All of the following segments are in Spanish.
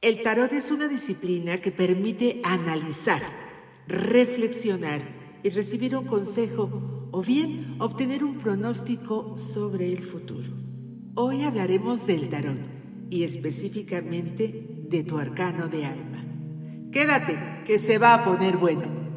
El tarot es una disciplina que permite analizar, reflexionar y recibir un consejo o bien obtener un pronóstico sobre el futuro. Hoy hablaremos del tarot y específicamente de tu arcano de alma. Quédate, que se va a poner bueno.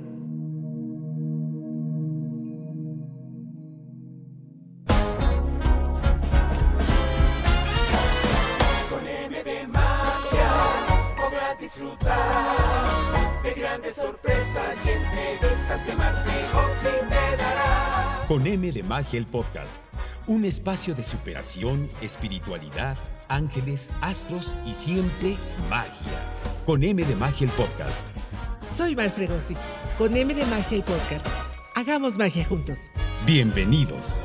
Con M de Magia el podcast, un espacio de superación, espiritualidad, ángeles, astros y siempre magia. Con M de Magia el podcast. Soy Val Fregosi. Con M de Magia el podcast. Hagamos magia juntos. Bienvenidos.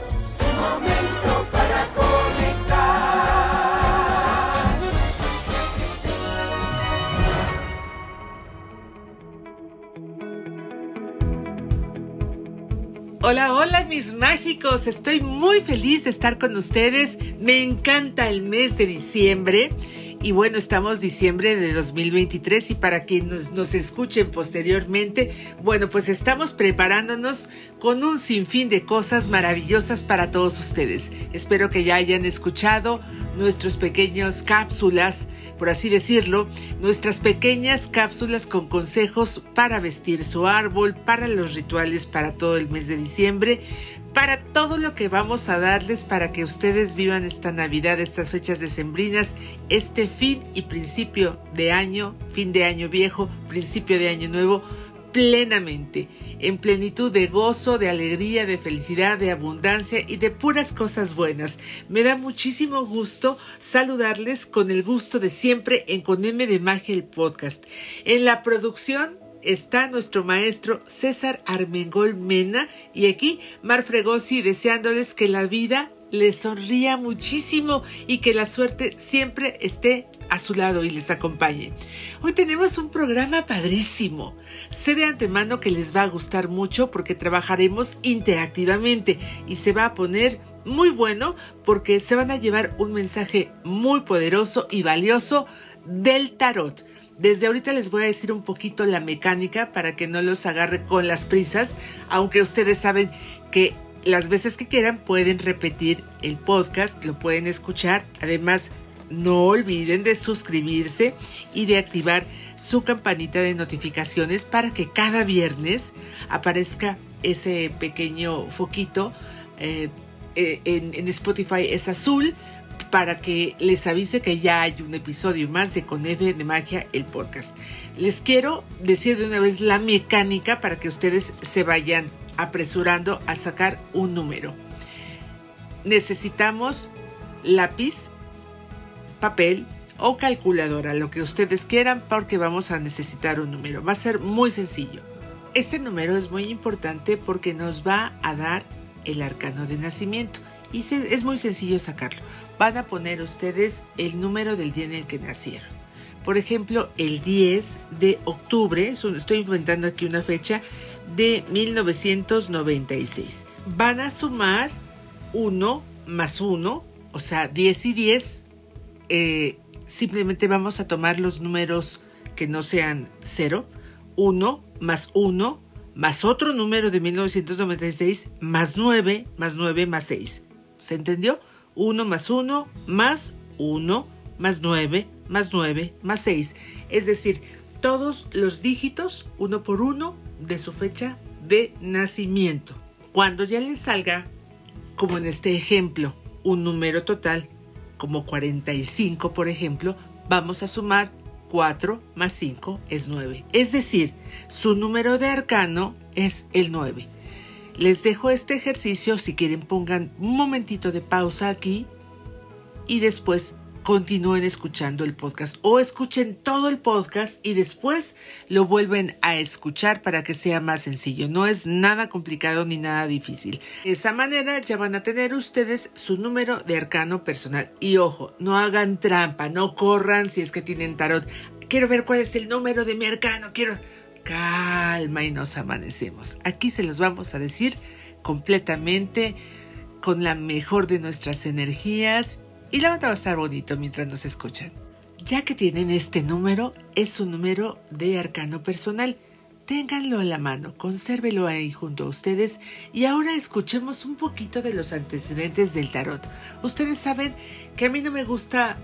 Hola, hola mis mágicos, estoy muy feliz de estar con ustedes. Me encanta el mes de diciembre. Y bueno, estamos diciembre de 2023 y para quienes nos, escuchen posteriormente, bueno, pues estamos preparándonos con un sinfín de cosas maravillosas para todos ustedes. Espero que ya hayan escuchado nuestros pequeños cápsulas, por así decirlo, nuestras pequeñas cápsulas con consejos para vestir su árbol, para los rituales para todo el mes de diciembre, para todo lo que vamos a darles para que ustedes vivan esta Navidad, estas fechas decembrinas, este fin y principio de año, fin de año viejo, principio de año nuevo, plenamente, en plenitud de gozo, de alegría, de felicidad, de abundancia y de puras cosas buenas. Me da muchísimo gusto saludarles con el gusto de siempre en Con M de Magia el podcast. En la producción está nuestro maestro César Armengol Mena y aquí Mar Fregosi deseándoles que la vida les sonría muchísimo y que la suerte siempre esté a su lado y les acompañe. Hoy tenemos un programa padrísimo. Sé de antemano que les va a gustar mucho porque trabajaremos interactivamente y se va a poner muy bueno porque se van a llevar un mensaje muy poderoso y valioso del tarot. Desde ahorita les voy a decir un poquito la mecánica para que no los agarre con las prisas, aunque ustedes saben que las veces que quieran pueden repetir el podcast, lo pueden escuchar. Además, no olviden de suscribirse y de activar su campanita de notificaciones para que cada viernes aparezca ese pequeño foquito. Eh, eh, en Spotify es azul para que les avise que ya hay un episodio más de Con de Magia, el podcast. Les quiero decir de una vez la mecánica para que ustedes se vayan apresurando a sacar un número. Necesitamos lápiz, papel o calculadora, lo que ustedes quieran, porque vamos a necesitar un número. Va a ser muy sencillo. Este número es muy importante porque nos va a dar el arcano de nacimiento y es muy sencillo sacarlo van a poner ustedes el número del día en el que nacieron. Por ejemplo, el 10 de octubre, estoy inventando aquí una fecha, de 1996. Van a sumar 1 más 1, o sea, 10 y 10. Eh, simplemente vamos a tomar los números que no sean 0. 1 más 1 más otro número de 1996 más 9 más 9 más 6. ¿Se entendió? 1 más 1 más 1 más 9 más 9 más 6. Es decir, todos los dígitos uno por uno de su fecha de nacimiento. Cuando ya les salga, como en este ejemplo, un número total, como 45 por ejemplo, vamos a sumar 4 más 5 es 9. Es decir, su número de arcano es el 9. Les dejo este ejercicio, si quieren pongan un momentito de pausa aquí y después continúen escuchando el podcast o escuchen todo el podcast y después lo vuelven a escuchar para que sea más sencillo. No es nada complicado ni nada difícil. De esa manera ya van a tener ustedes su número de arcano personal. Y ojo, no hagan trampa, no corran si es que tienen tarot. Quiero ver cuál es el número de mi arcano, quiero calma y nos amanecemos. Aquí se los vamos a decir completamente con la mejor de nuestras energías y la van a pasar bonito mientras nos escuchan. Ya que tienen este número, es un número de arcano personal. Ténganlo en la mano, consérvelo ahí junto a ustedes y ahora escuchemos un poquito de los antecedentes del tarot. Ustedes saben que a mí no me gusta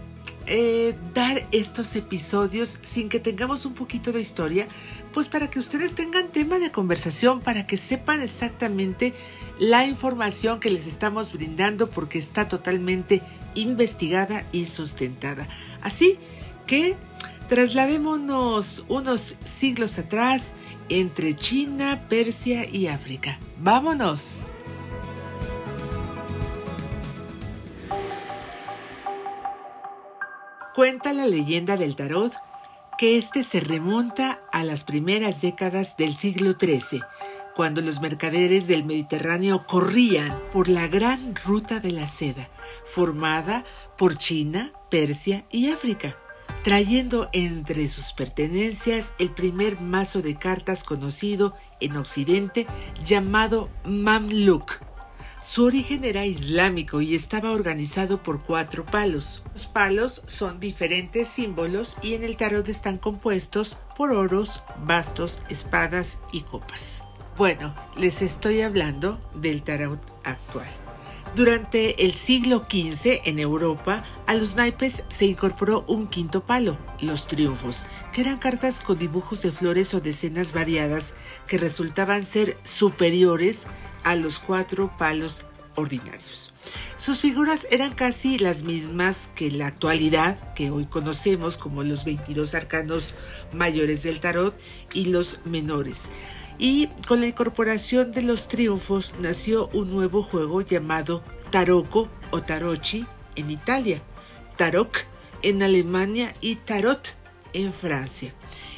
eh, dar estos episodios sin que tengamos un poquito de historia, pues para que ustedes tengan tema de conversación, para que sepan exactamente la información que les estamos brindando porque está totalmente investigada y sustentada. Así que trasladémonos unos siglos atrás entre China, Persia y África. ¡Vámonos! Cuenta la leyenda del tarot que este se remonta a las primeras décadas del siglo XIII, cuando los mercaderes del Mediterráneo corrían por la gran ruta de la seda, formada por China, Persia y África, trayendo entre sus pertenencias el primer mazo de cartas conocido en Occidente llamado Mamluk su origen era islámico y estaba organizado por cuatro palos. Los palos son diferentes símbolos y en el tarot están compuestos por oros, bastos, espadas y copas. Bueno, les estoy hablando del tarot actual. Durante el siglo XV en Europa, a los naipes se incorporó un quinto palo, los triunfos, que eran cartas con dibujos de flores o de escenas variadas que resultaban ser superiores a los cuatro palos ordinarios. Sus figuras eran casi las mismas que la actualidad, que hoy conocemos como los 22 arcanos mayores del tarot y los menores. Y con la incorporación de los triunfos nació un nuevo juego llamado Taroko o Tarochi en Italia, Tarok en Alemania y Tarot en Francia.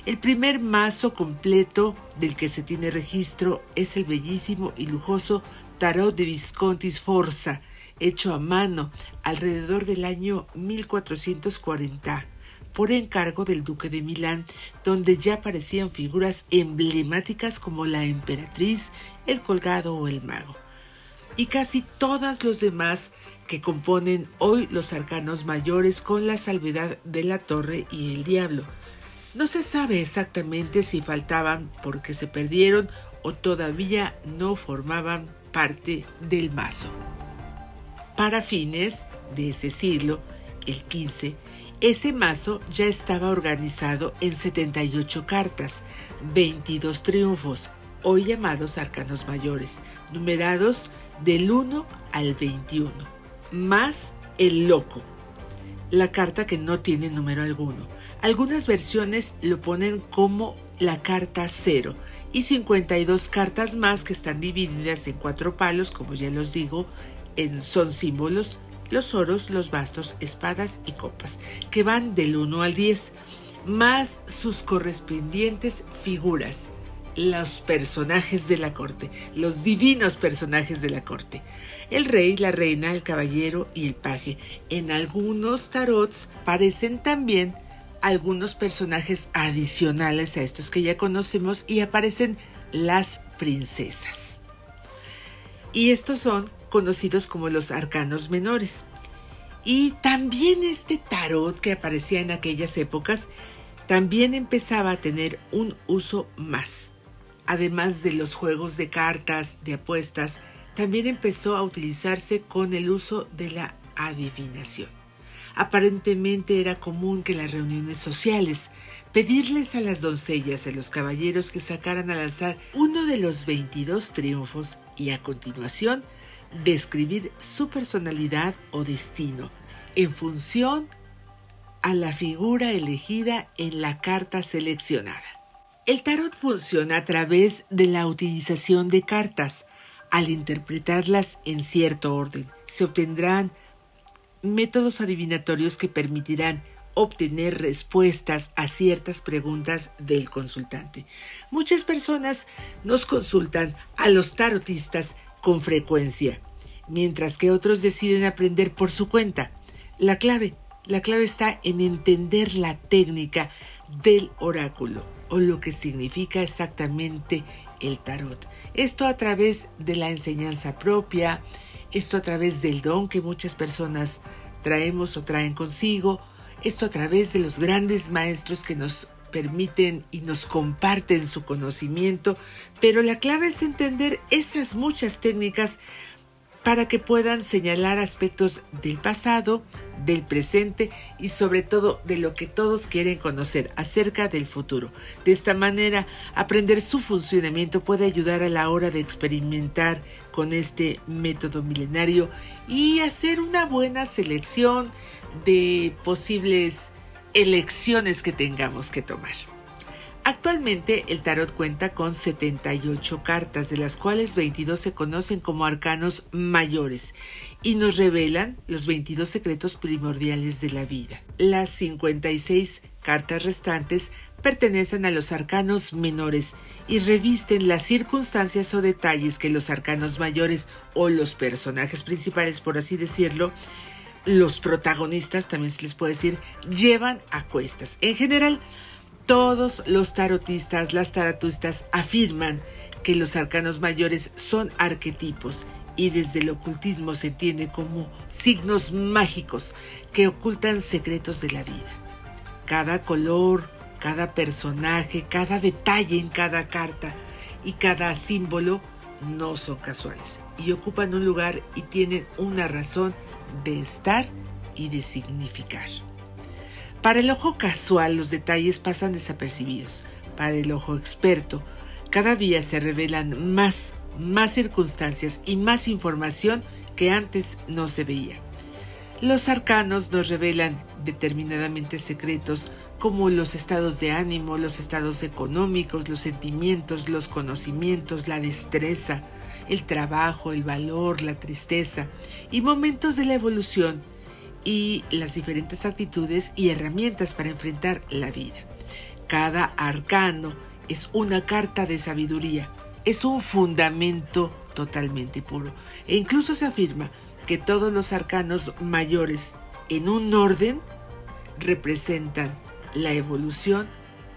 El primer mazo completo del que se tiene registro es el bellísimo y lujoso Tarot de Visconti Sforza, hecho a mano alrededor del año 1440 por encargo del duque de Milán, donde ya aparecían figuras emblemáticas como la emperatriz, el colgado o el mago. Y casi todas los demás que componen hoy los arcanos mayores con la salvedad de la torre y el diablo, no se sabe exactamente si faltaban porque se perdieron o todavía no formaban parte del mazo. Para fines de ese siglo, el 15, ese mazo ya estaba organizado en 78 cartas, 22 triunfos, hoy llamados arcanos mayores, numerados del 1 al 21, más el loco, la carta que no tiene número alguno algunas versiones lo ponen como la carta cero y 52 cartas más que están divididas en cuatro palos, como ya los digo, en, son símbolos, los oros, los bastos, espadas y copas, que van del 1 al 10, más sus correspondientes figuras, los personajes de la corte, los divinos personajes de la corte. El rey, la reina, el caballero y el paje. En algunos tarots parecen también algunos personajes adicionales a estos que ya conocemos y aparecen las princesas. Y estos son conocidos como los arcanos menores. Y también este tarot que aparecía en aquellas épocas también empezaba a tener un uso más. Además de los juegos de cartas, de apuestas, también empezó a utilizarse con el uso de la adivinación. Aparentemente era común que las reuniones sociales pedirles a las doncellas y a los caballeros que sacaran al azar uno de los 22 triunfos y a continuación describir su personalidad o destino en función a la figura elegida en la carta seleccionada. El tarot funciona a través de la utilización de cartas. Al interpretarlas en cierto orden, se obtendrán métodos adivinatorios que permitirán obtener respuestas a ciertas preguntas del consultante. Muchas personas nos consultan a los tarotistas con frecuencia, mientras que otros deciden aprender por su cuenta. La clave, la clave está en entender la técnica del oráculo o lo que significa exactamente el tarot. Esto a través de la enseñanza propia, esto a través del don que muchas personas traemos o traen consigo, Esto a través de los grandes maestros que nos permiten y nos comparten su conocimiento, pero la clave es entender esas muchas técnicas para que puedan señalar aspectos del pasado, del presente y sobre todo de lo que todos quieren conocer acerca del futuro. De esta manera, aprender su funcionamiento puede ayudar a la hora de experimentar con este método milenario y hacer una buena selección de posibles elecciones que tengamos que tomar. Actualmente el tarot cuenta con 78 cartas, de las cuales 22 se conocen como arcanos mayores y nos revelan los 22 secretos primordiales de la vida. Las 56 cartas restantes pertenecen a los arcanos menores y revisten las circunstancias o detalles que los arcanos mayores o los personajes principales, por así decirlo, los protagonistas, también se les puede decir, llevan a cuestas. En general, todos los tarotistas, las tarotistas afirman que los arcanos mayores son arquetipos y desde el ocultismo se entiende como signos mágicos que ocultan secretos de la vida. Cada color, cada personaje, cada detalle en cada carta y cada símbolo no son casuales y ocupan un lugar y tienen una razón de estar y de significar. Para el ojo casual los detalles pasan desapercibidos. Para el ojo experto, cada día se revelan más, más circunstancias y más información que antes no se veía. Los arcanos nos revelan determinadamente secretos como los estados de ánimo, los estados económicos, los sentimientos, los conocimientos, la destreza, el trabajo, el valor, la tristeza y momentos de la evolución y las diferentes actitudes y herramientas para enfrentar la vida. Cada arcano es una carta de sabiduría, es un fundamento totalmente puro. E incluso se afirma que todos los arcanos mayores en un orden representan la evolución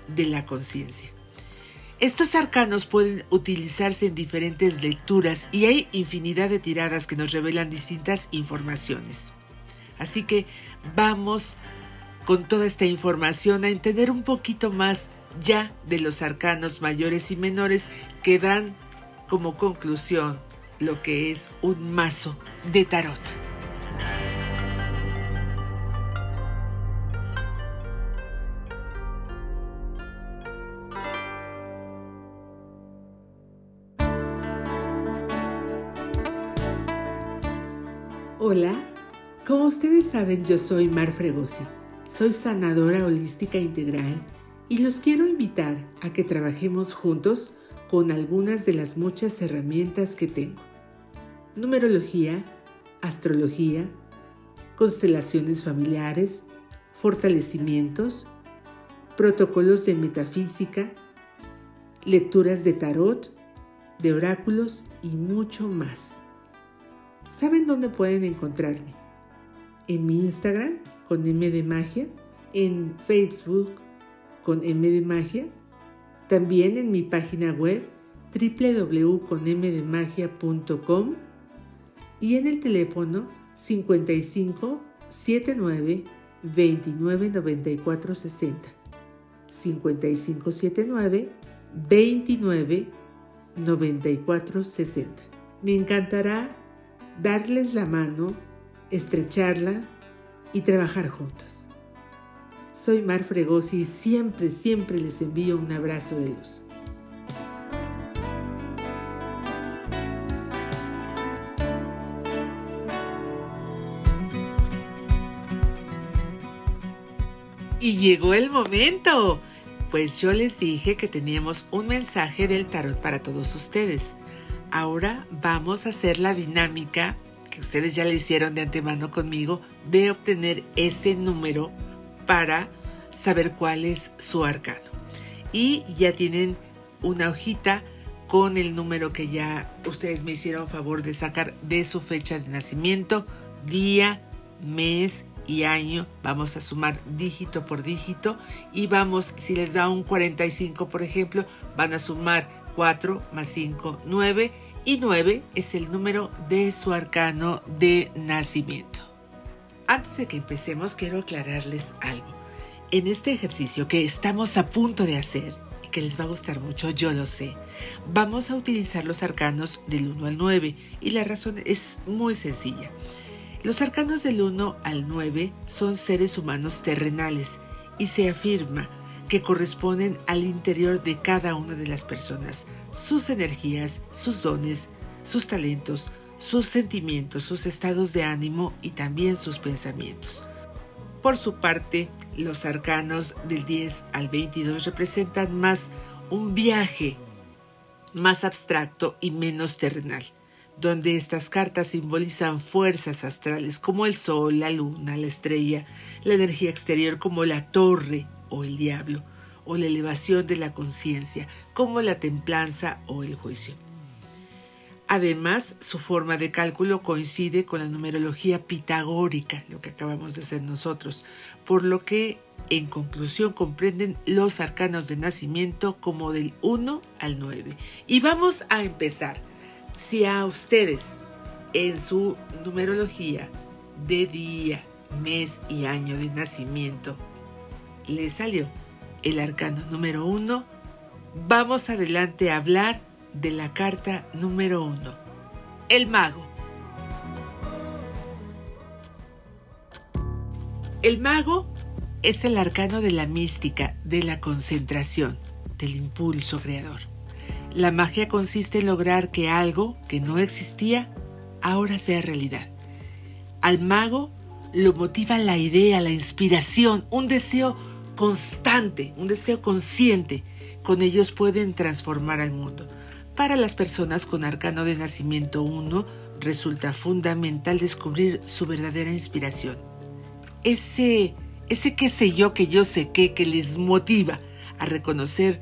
de la conciencia. Estos arcanos pueden utilizarse en diferentes lecturas y hay infinidad de tiradas que nos revelan distintas informaciones. Así que vamos con toda esta información a entender un poquito más ya de los arcanos mayores y menores que dan como conclusión lo que es un mazo de tarot. Hola como ustedes saben, yo soy Mar Fregosi. Soy sanadora holística integral y los quiero invitar a que trabajemos juntos con algunas de las muchas herramientas que tengo. Numerología, astrología, constelaciones familiares, fortalecimientos, protocolos de metafísica, lecturas de tarot, de oráculos y mucho más. ¿Saben dónde pueden encontrarme? En mi Instagram con M de Magia, en Facebook con M de Magia, también en mi página web www.conmdemagia.com y en el teléfono 55 79 29 94 60 55 79 29 94 60 me encantará darles la mano estrecharla y trabajar juntos. Soy Mar Fregosi y siempre, siempre les envío un abrazo de luz. Y llegó el momento. Pues yo les dije que teníamos un mensaje del tarot para todos ustedes. Ahora vamos a hacer la dinámica ustedes ya le hicieron de antemano conmigo, de obtener ese número para saber cuál es su arcano. Y ya tienen una hojita con el número que ya ustedes me hicieron favor de sacar de su fecha de nacimiento, día, mes y año. Vamos a sumar dígito por dígito y vamos, si les da un 45 por ejemplo, van a sumar 4 más 5, 9 y 9 es el número de su arcano de nacimiento. Antes de que empecemos, quiero aclararles algo. En este ejercicio que estamos a punto de hacer, y que les va a gustar mucho, yo lo sé, vamos a utilizar los arcanos del 1 al 9, y la razón es muy sencilla. Los arcanos del 1 al 9 son seres humanos terrenales y se afirma que corresponden al interior de cada una de las personas, sus energías, sus dones, sus talentos, sus sentimientos, sus estados de ánimo y también sus pensamientos. Por su parte, los arcanos del 10 al 22 representan más un viaje más abstracto y menos terrenal, donde estas cartas simbolizan fuerzas astrales como el sol, la luna, la estrella, la energía exterior como la torre o el diablo, o la elevación de la conciencia como la templanza o el juicio. Además, su forma de cálculo coincide con la numerología pitagórica, lo que acabamos de hacer nosotros, por lo que en conclusión comprenden los arcanos de nacimiento como del 1 al 9. Y vamos a empezar. Si a ustedes en su numerología de día, mes y año de nacimiento les salió el arcano número 1, vamos adelante a hablar de la carta número uno, el mago. El mago es el arcano de la mística, de la concentración, del impulso creador. La magia consiste en lograr que algo que no existía ahora sea realidad. Al mago lo motiva la idea, la inspiración, un deseo constante, un deseo consciente. Con ellos pueden transformar al mundo. Para las personas con arcano de nacimiento 1 resulta fundamental descubrir su verdadera inspiración. Ese, ese qué sé yo que yo sé qué que les motiva a reconocer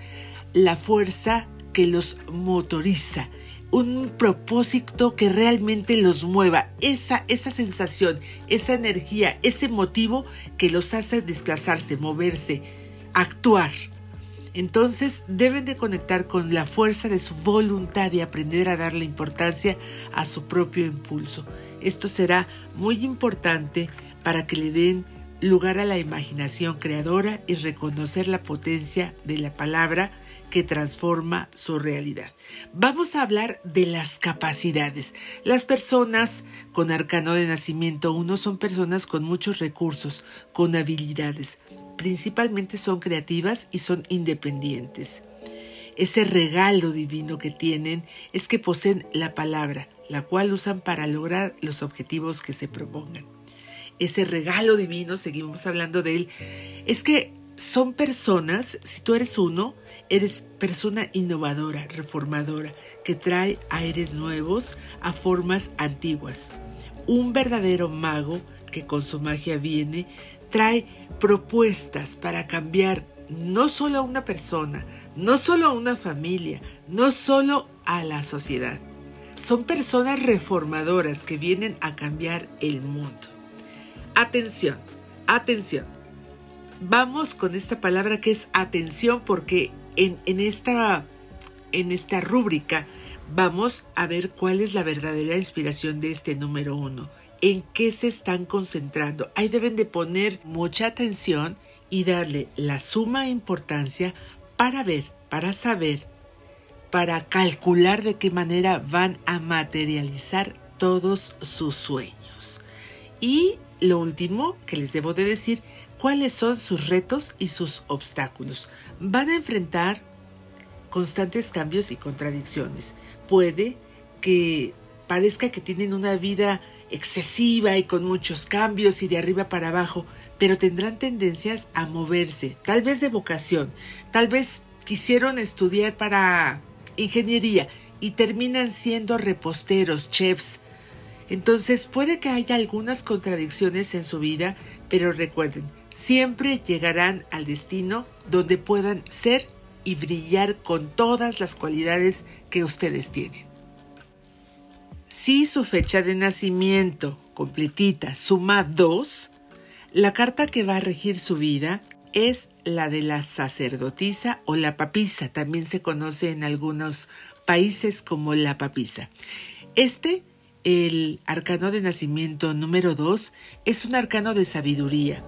la fuerza que los motoriza, un propósito que realmente los mueva, esa, esa sensación, esa energía, ese motivo que los hace desplazarse, moverse, actuar. Entonces deben de conectar con la fuerza de su voluntad y aprender a darle importancia a su propio impulso. Esto será muy importante para que le den lugar a la imaginación creadora y reconocer la potencia de la palabra que transforma su realidad. Vamos a hablar de las capacidades. Las personas con arcano de nacimiento 1 son personas con muchos recursos, con habilidades, principalmente son creativas y son independientes. Ese regalo divino que tienen es que poseen la palabra, la cual usan para lograr los objetivos que se propongan. Ese regalo divino, seguimos hablando de él, es que son personas, si tú eres uno, eres persona innovadora, reformadora, que trae aires nuevos a formas antiguas. Un verdadero mago que con su magia viene trae propuestas para cambiar no solo a una persona, no solo a una familia, no solo a la sociedad. Son personas reformadoras que vienen a cambiar el mundo. Atención, atención. Vamos con esta palabra que es atención porque en, esta, en esta rúbrica vamos a ver cuál es la verdadera inspiración de este número uno en qué se están concentrando. Ahí deben de poner mucha atención y darle la suma importancia para ver, para saber, para calcular de qué manera van a materializar todos sus sueños. Y lo último que les debo de decir, cuáles son sus retos y sus obstáculos. Van a enfrentar constantes cambios y contradicciones. Puede que parezca que tienen una vida excesiva y con muchos cambios y de arriba para abajo, pero tendrán tendencias a moverse, tal vez de vocación, tal vez quisieron estudiar para ingeniería y terminan siendo reposteros, chefs. Entonces puede que haya algunas contradicciones en su vida, pero recuerden, siempre llegarán al destino donde puedan ser y brillar con todas las cualidades que ustedes tienen. Si su fecha de nacimiento completita suma 2, la carta que va a regir su vida es la de la sacerdotisa o la papisa, también se conoce en algunos países como la papisa. Este el arcano de nacimiento número 2 es un arcano de sabiduría,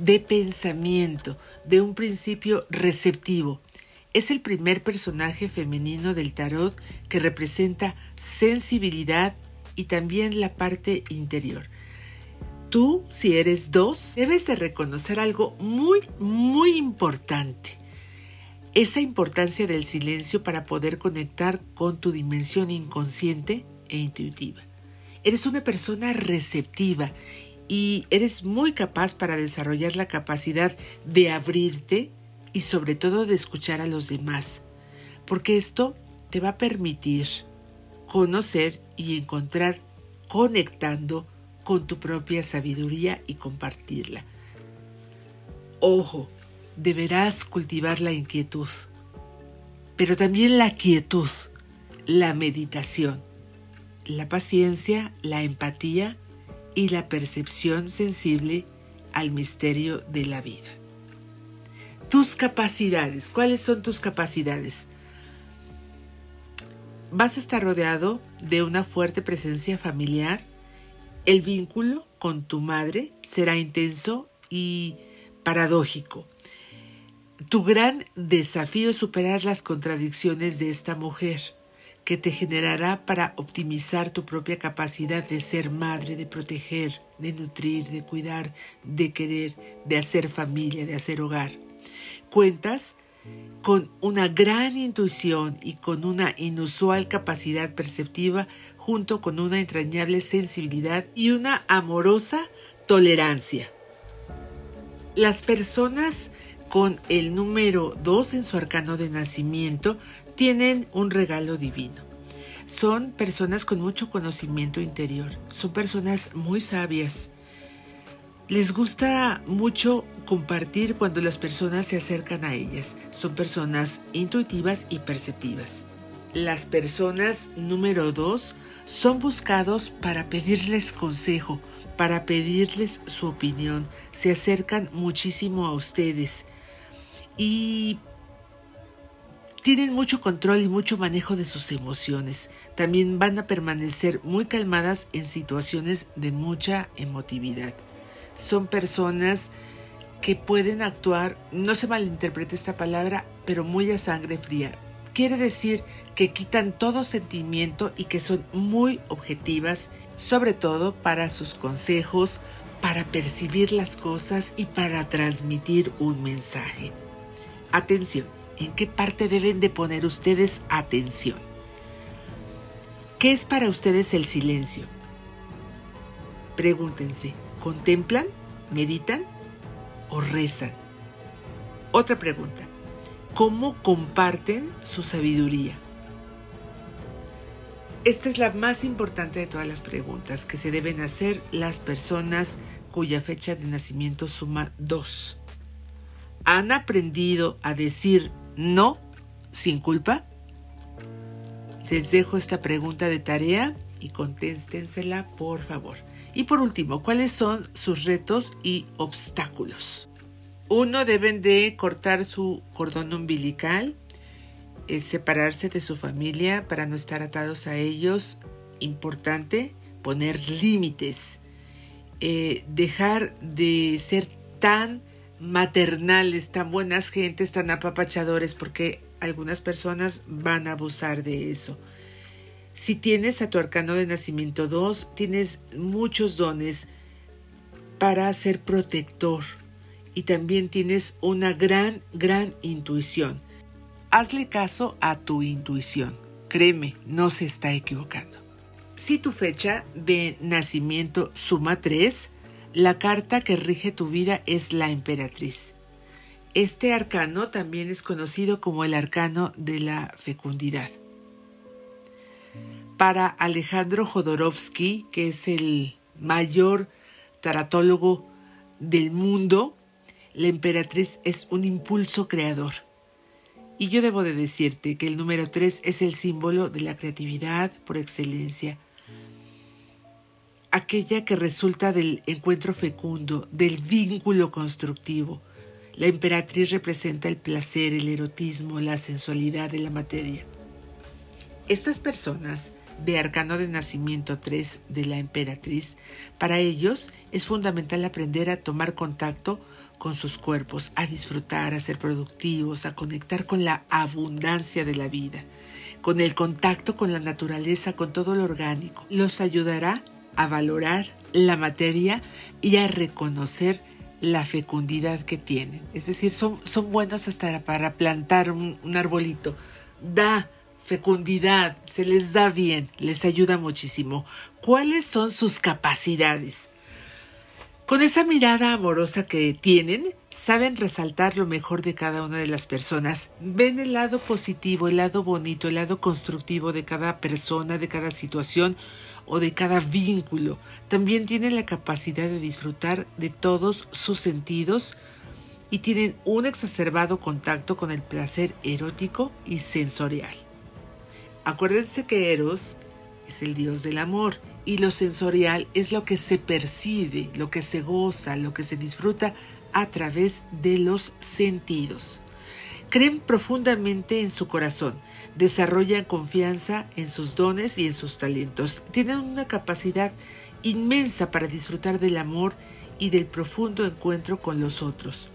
de pensamiento, de un principio receptivo. Es el primer personaje femenino del tarot que representa sensibilidad y también la parte interior. Tú, si eres dos, debes de reconocer algo muy, muy importante. Esa importancia del silencio para poder conectar con tu dimensión inconsciente e intuitiva. Eres una persona receptiva y eres muy capaz para desarrollar la capacidad de abrirte y sobre todo de escuchar a los demás, porque esto te va a permitir conocer y encontrar conectando con tu propia sabiduría y compartirla. Ojo, deberás cultivar la inquietud, pero también la quietud, la meditación, la paciencia, la empatía y la percepción sensible al misterio de la vida. Tus capacidades, ¿cuáles son tus capacidades? Vas a estar rodeado de una fuerte presencia familiar el vínculo con tu madre será intenso y paradójico. Tu gran desafío es superar las contradicciones de esta mujer, que te generará para optimizar tu propia capacidad de ser madre, de proteger, de nutrir, de cuidar, de querer, de hacer familia, de hacer hogar. Cuentas con una gran intuición y con una inusual capacidad perceptiva junto con una entrañable sensibilidad y una amorosa tolerancia. Las personas con el número 2 en su arcano de nacimiento tienen un regalo divino. Son personas con mucho conocimiento interior, son personas muy sabias. Les gusta mucho compartir cuando las personas se acercan a ellas. Son personas intuitivas y perceptivas. Las personas número 2 son buscados para pedirles consejo, para pedirles su opinión. Se acercan muchísimo a ustedes y tienen mucho control y mucho manejo de sus emociones. También van a permanecer muy calmadas en situaciones de mucha emotividad. Son personas que pueden actuar, no se malinterprete esta palabra, pero muy a sangre fría. Quiere decir que quitan todo sentimiento y que son muy objetivas, sobre todo para sus consejos, para percibir las cosas y para transmitir un mensaje. Atención, ¿en qué parte deben de poner ustedes atención? ¿Qué es para ustedes el silencio? Pregúntense, ¿contemplan? ¿Meditan? ¿O rezan? Otra pregunta, ¿cómo comparten su sabiduría? Esta es la más importante de todas las preguntas que se deben hacer las personas cuya fecha de nacimiento suma 2. ¿Han aprendido a decir no sin culpa? Les dejo esta pregunta de tarea y contéstensela por favor. Y por último, ¿cuáles son sus retos y obstáculos? Uno, deben de cortar su cordón umbilical separarse de su familia para no estar atados a ellos. Importante poner límites. Eh, dejar de ser tan maternales, tan buenas gentes, tan apapachadores, porque algunas personas van a abusar de eso. Si tienes a tu arcano de nacimiento 2, tienes muchos dones para ser protector y también tienes una gran, gran intuición. Hazle caso a tu intuición. Créeme, no se está equivocando. Si tu fecha de nacimiento suma 3, la carta que rige tu vida es la emperatriz. Este arcano también es conocido como el arcano de la fecundidad. Para Alejandro Jodorowsky, que es el mayor taratólogo del mundo, la emperatriz es un impulso creador y yo debo de decirte que el número 3 es el símbolo de la creatividad por excelencia, aquella que resulta del encuentro fecundo, del vínculo constructivo. La emperatriz representa el placer, el erotismo, la sensualidad de la materia. Estas personas de Arcano de Nacimiento 3 de la Emperatriz, para ellos es fundamental aprender a tomar contacto con sus cuerpos, a disfrutar, a ser productivos, a conectar con la abundancia de la vida, con el contacto con la naturaleza, con todo lo orgánico. Los ayudará a valorar la materia y a reconocer la fecundidad que tienen. Es decir, son, son buenos hasta para plantar un, un arbolito. Da fecundidad, se les da bien, les ayuda muchísimo. ¿Cuáles son sus capacidades? Con esa mirada amorosa que tienen, saben resaltar lo mejor de cada una de las personas. Ven el lado positivo, el lado bonito, el lado constructivo de cada persona, de cada situación o de cada vínculo. También tienen la capacidad de disfrutar de todos sus sentidos y tienen un exacerbado contacto con el placer erótico y sensorial. Acuérdense que Eros es el dios del amor y lo sensorial es lo que se percibe, lo que se goza, lo que se disfruta a través de los sentidos. Creen profundamente en su corazón, desarrollan confianza en sus dones y en sus talentos. Tienen una capacidad inmensa para disfrutar del amor y del profundo encuentro con los otros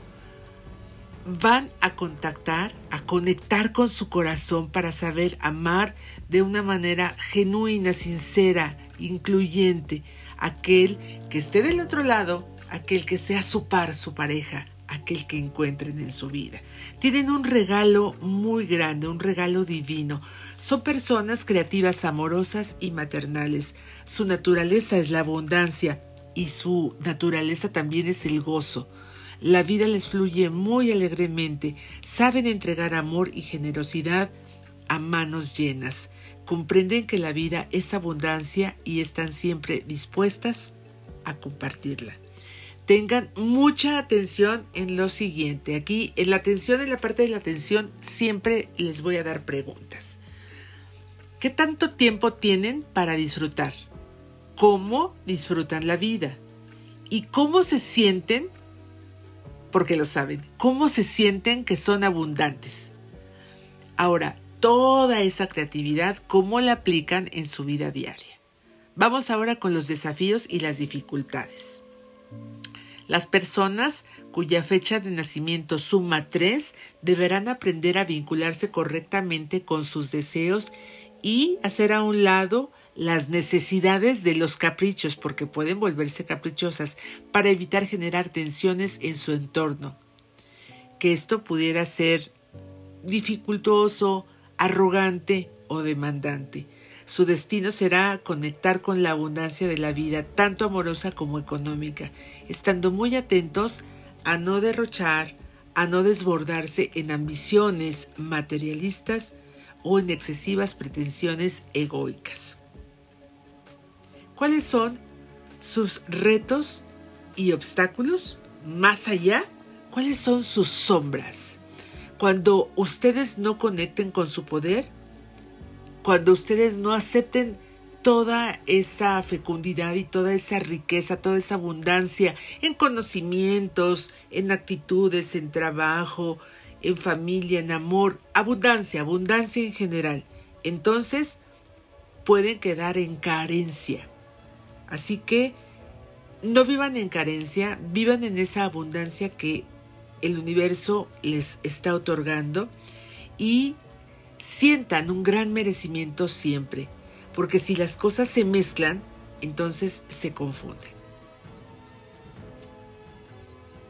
van a contactar, a conectar con su corazón para saber amar de una manera genuina, sincera, incluyente, aquel que esté del otro lado, aquel que sea su par, su pareja, aquel que encuentren en su vida. Tienen un regalo muy grande, un regalo divino. Son personas creativas, amorosas y maternales. Su naturaleza es la abundancia y su naturaleza también es el gozo. La vida les fluye muy alegremente, saben entregar amor y generosidad a manos llenas, comprenden que la vida es abundancia y están siempre dispuestas a compartirla. Tengan mucha atención en lo siguiente. Aquí en la atención, en la parte de la atención, siempre les voy a dar preguntas. ¿Qué tanto tiempo tienen para disfrutar? ¿Cómo disfrutan la vida? ¿Y cómo se sienten porque lo saben, cómo se sienten que son abundantes. Ahora, toda esa creatividad, ¿cómo la aplican en su vida diaria? Vamos ahora con los desafíos y las dificultades. Las personas cuya fecha de nacimiento suma 3 deberán aprender a vincularse correctamente con sus deseos y hacer a un lado las necesidades de los caprichos, porque pueden volverse caprichosas, para evitar generar tensiones en su entorno. Que esto pudiera ser dificultoso, arrogante o demandante. Su destino será conectar con la abundancia de la vida, tanto amorosa como económica, estando muy atentos a no derrochar, a no desbordarse en ambiciones materialistas o en excesivas pretensiones egoicas. ¿Cuáles son sus retos y obstáculos? Más allá, ¿cuáles son sus sombras? Cuando ustedes no conecten con su poder, cuando ustedes no acepten toda esa fecundidad y toda esa riqueza, toda esa abundancia en conocimientos, en actitudes, en trabajo, en familia, en amor, abundancia, abundancia en general. Entonces pueden quedar en carencia. Así que no vivan en carencia, vivan en esa abundancia que el universo les está otorgando y sientan un gran merecimiento siempre, porque si las cosas se mezclan, entonces se confunden.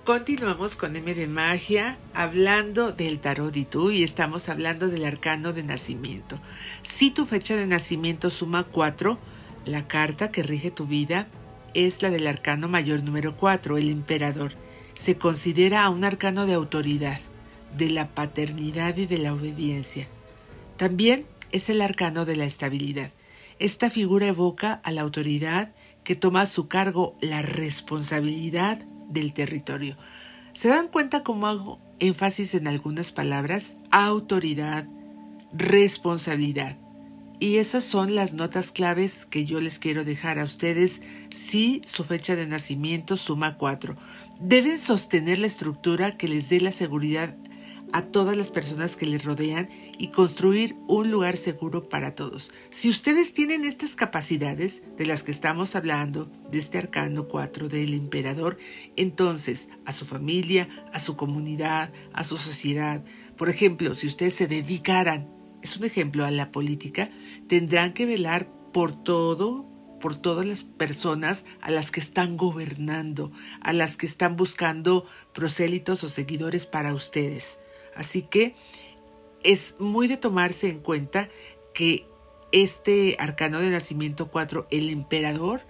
Continuamos con M de Magia hablando del tarot y tú y estamos hablando del arcano de nacimiento. Si tu fecha de nacimiento suma 4, la carta que rige tu vida es la del arcano mayor número 4, el emperador. Se considera un arcano de autoridad, de la paternidad y de la obediencia. También es el arcano de la estabilidad. Esta figura evoca a la autoridad que toma a su cargo la responsabilidad del territorio. ¿Se dan cuenta cómo hago énfasis en algunas palabras? Autoridad, responsabilidad. Y esas son las notas claves que yo les quiero dejar a ustedes si su fecha de nacimiento suma 4. Deben sostener la estructura que les dé la seguridad a todas las personas que les rodean y construir un lugar seguro para todos. Si ustedes tienen estas capacidades de las que estamos hablando, de este arcano 4 del emperador, entonces a su familia, a su comunidad, a su sociedad, por ejemplo, si ustedes se dedicaran, es un ejemplo, a la política, tendrán que velar por todo, por todas las personas a las que están gobernando, a las que están buscando prosélitos o seguidores para ustedes. Así que es muy de tomarse en cuenta que este arcano de nacimiento 4, el emperador,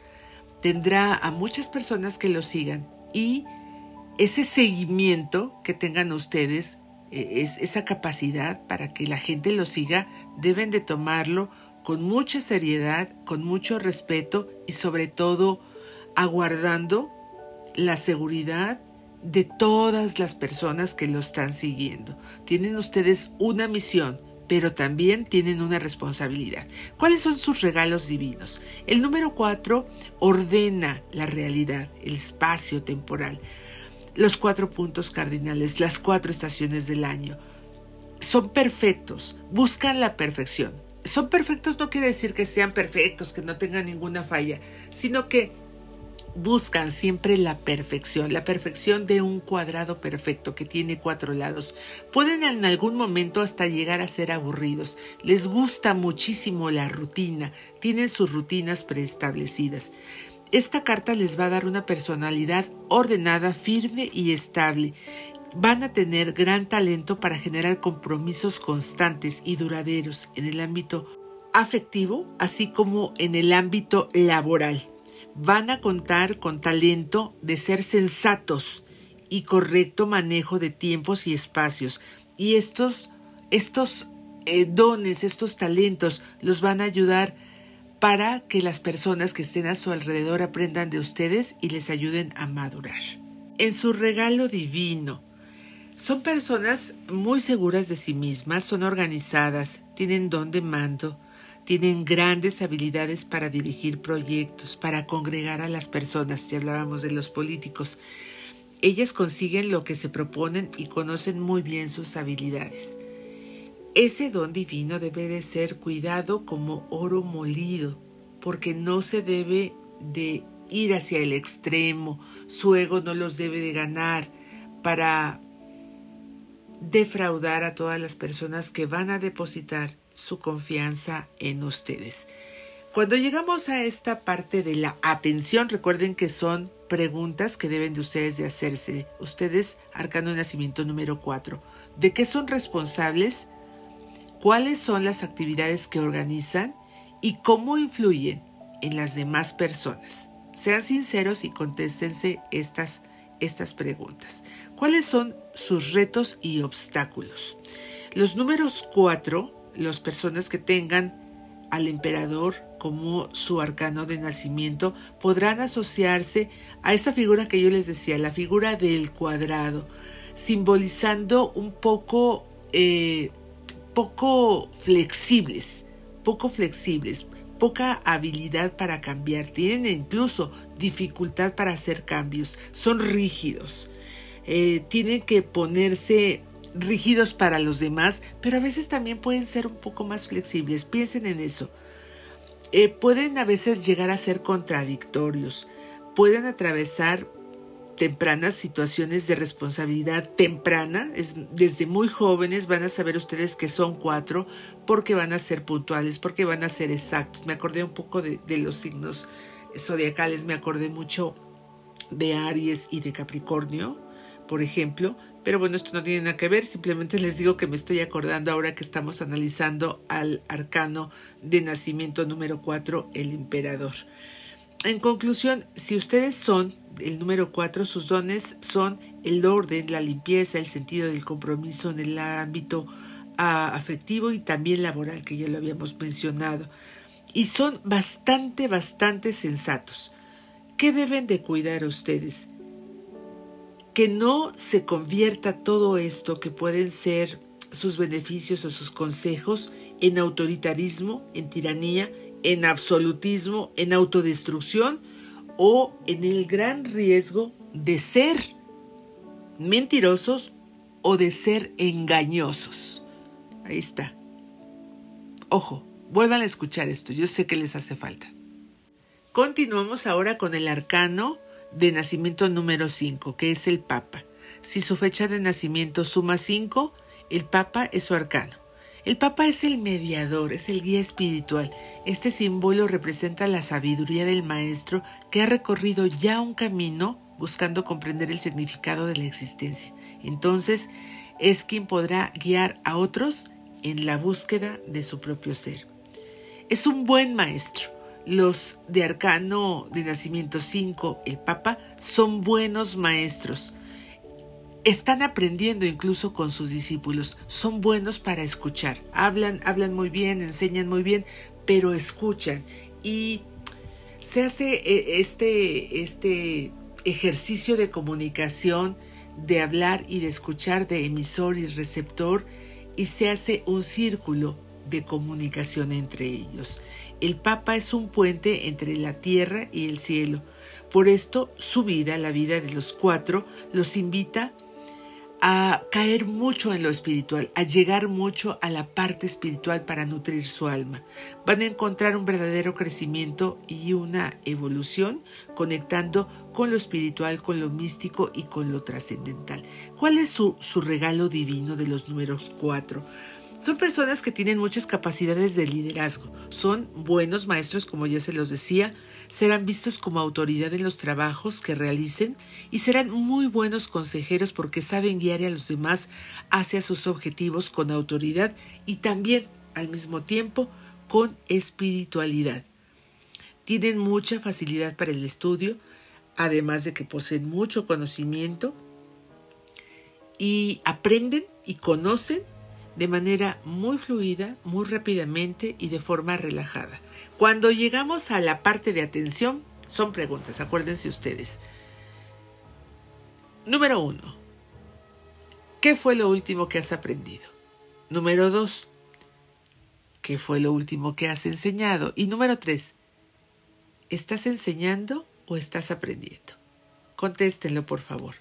tendrá a muchas personas que lo sigan y ese seguimiento que tengan ustedes, e, es, esa capacidad para que la gente lo siga, deben de tomarlo con mucha seriedad, con mucho respeto y sobre todo aguardando la seguridad de todas las personas que lo están siguiendo. Tienen ustedes una misión, pero también tienen una responsabilidad. ¿Cuáles son sus regalos divinos? El número cuatro ordena la realidad, el espacio temporal, los cuatro puntos cardinales, las cuatro estaciones del año. Son perfectos, buscan la perfección. Son perfectos no quiere decir que sean perfectos, que no tengan ninguna falla, sino que buscan siempre la perfección, la perfección de un cuadrado perfecto que tiene cuatro lados. Pueden en algún momento hasta llegar a ser aburridos. Les gusta muchísimo la rutina, tienen sus rutinas preestablecidas. Esta carta les va a dar una personalidad ordenada, firme y estable. Van a tener gran talento para generar compromisos constantes y duraderos en el ámbito afectivo, así como en el ámbito laboral van a contar con talento de ser sensatos y correcto manejo de tiempos y espacios. Y estos, estos eh, dones, estos talentos los van a ayudar para que las personas que estén a su alrededor aprendan de ustedes y les ayuden a madurar. En su regalo divino, son personas muy seguras de sí mismas, son organizadas, tienen don de mando, tienen grandes habilidades para dirigir proyectos, para congregar a las personas, ya hablábamos de los políticos. Ellas consiguen lo que se proponen y conocen muy bien sus habilidades. Ese don divino debe de ser cuidado como oro molido, porque no se debe de ir hacia el extremo, su ego no los debe de ganar para defraudar a todas las personas que van a depositar su confianza en ustedes. Cuando llegamos a esta parte de la atención, recuerden que son preguntas que deben de ustedes de hacerse. Ustedes, arcano de nacimiento número 4. ¿De qué son responsables? ¿Cuáles son las actividades que organizan? ¿Y cómo influyen en las demás personas? Sean sinceros y contéstense estas, estas preguntas. ¿Cuáles son sus retos y obstáculos? Los números 4 las personas que tengan al emperador como su arcano de nacimiento podrán asociarse a esa figura que yo les decía, la figura del cuadrado, simbolizando un poco, eh, poco flexibles, poco flexibles, poca habilidad para cambiar, tienen incluso dificultad para hacer cambios, son rígidos, eh, tienen que ponerse rígidos para los demás, pero a veces también pueden ser un poco más flexibles. Piensen en eso. Eh, pueden a veces llegar a ser contradictorios, pueden atravesar tempranas situaciones de responsabilidad temprana, es, desde muy jóvenes van a saber ustedes que son cuatro porque van a ser puntuales, porque van a ser exactos. Me acordé un poco de, de los signos zodiacales, me acordé mucho de Aries y de Capricornio, por ejemplo, pero bueno, esto no tiene nada que ver, simplemente les digo que me estoy acordando ahora que estamos analizando al arcano de nacimiento número 4, el emperador. En conclusión, si ustedes son el número 4, sus dones son el orden, la limpieza, el sentido del compromiso en el ámbito ah, afectivo y también laboral, que ya lo habíamos mencionado. Y son bastante, bastante sensatos. ¿Qué deben de cuidar ustedes? Que no se convierta todo esto que pueden ser sus beneficios o sus consejos en autoritarismo, en tiranía, en absolutismo, en autodestrucción o en el gran riesgo de ser mentirosos o de ser engañosos. Ahí está. Ojo, vuelvan a escuchar esto, yo sé que les hace falta. Continuamos ahora con el arcano de nacimiento número 5, que es el Papa. Si su fecha de nacimiento suma 5, el Papa es su arcano. El Papa es el mediador, es el guía espiritual. Este símbolo representa la sabiduría del Maestro que ha recorrido ya un camino buscando comprender el significado de la existencia. Entonces, es quien podrá guiar a otros en la búsqueda de su propio ser. Es un buen maestro. Los de Arcano de Nacimiento 5, el Papa, son buenos maestros. Están aprendiendo incluso con sus discípulos, son buenos para escuchar, hablan, hablan muy bien, enseñan muy bien, pero escuchan. Y se hace eh, este, este ejercicio de comunicación, de hablar y de escuchar de emisor y receptor y se hace un círculo de comunicación entre ellos. El Papa es un puente entre la tierra y el cielo. Por esto su vida, la vida de los cuatro, los invita a caer mucho en lo espiritual, a llegar mucho a la parte espiritual para nutrir su alma. Van a encontrar un verdadero crecimiento y una evolución conectando con lo espiritual, con lo místico y con lo trascendental. ¿Cuál es su, regalo divino de los números cuatro? Son personas que tienen muchas capacidades de liderazgo, son buenos maestros, como ya se los decía, serán vistos como autoridad en los trabajos que realicen y serán muy buenos consejeros porque saben guiar a los demás hacia sus objetivos con autoridad y también al mismo tiempo con espiritualidad. Tienen mucha facilidad para el estudio, además de que poseen mucho conocimiento y aprenden y conocen de manera muy fluida, muy rápidamente y de forma relajada. Cuando llegamos a la parte de atención, son preguntas, acuérdense ustedes. Número uno, ¿qué fue lo último que has aprendido? Número dos, ¿qué fue lo último que has enseñado? Y número tres, ¿estás enseñando o estás aprendiendo? Contéstenlo, por favor.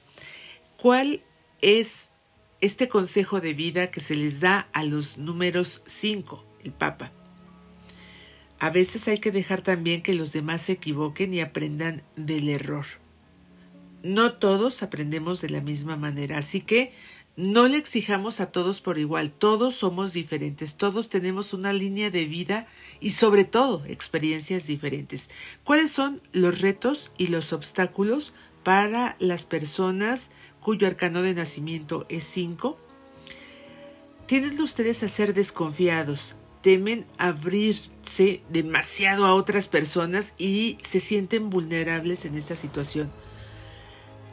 ¿Cuál es este consejo de vida que se les da a los números 5, el Papa. A veces hay que dejar también que los demás se equivoquen y aprendan del error. No todos aprendemos de la misma manera, así que no le exijamos a todos por igual, todos somos diferentes, todos tenemos una línea de vida y sobre todo experiencias diferentes. ¿Cuáles son los retos y los obstáculos para las personas cuyo arcano de nacimiento es 5, tienden ustedes a ser desconfiados, temen abrirse demasiado a otras personas y se sienten vulnerables en esta situación.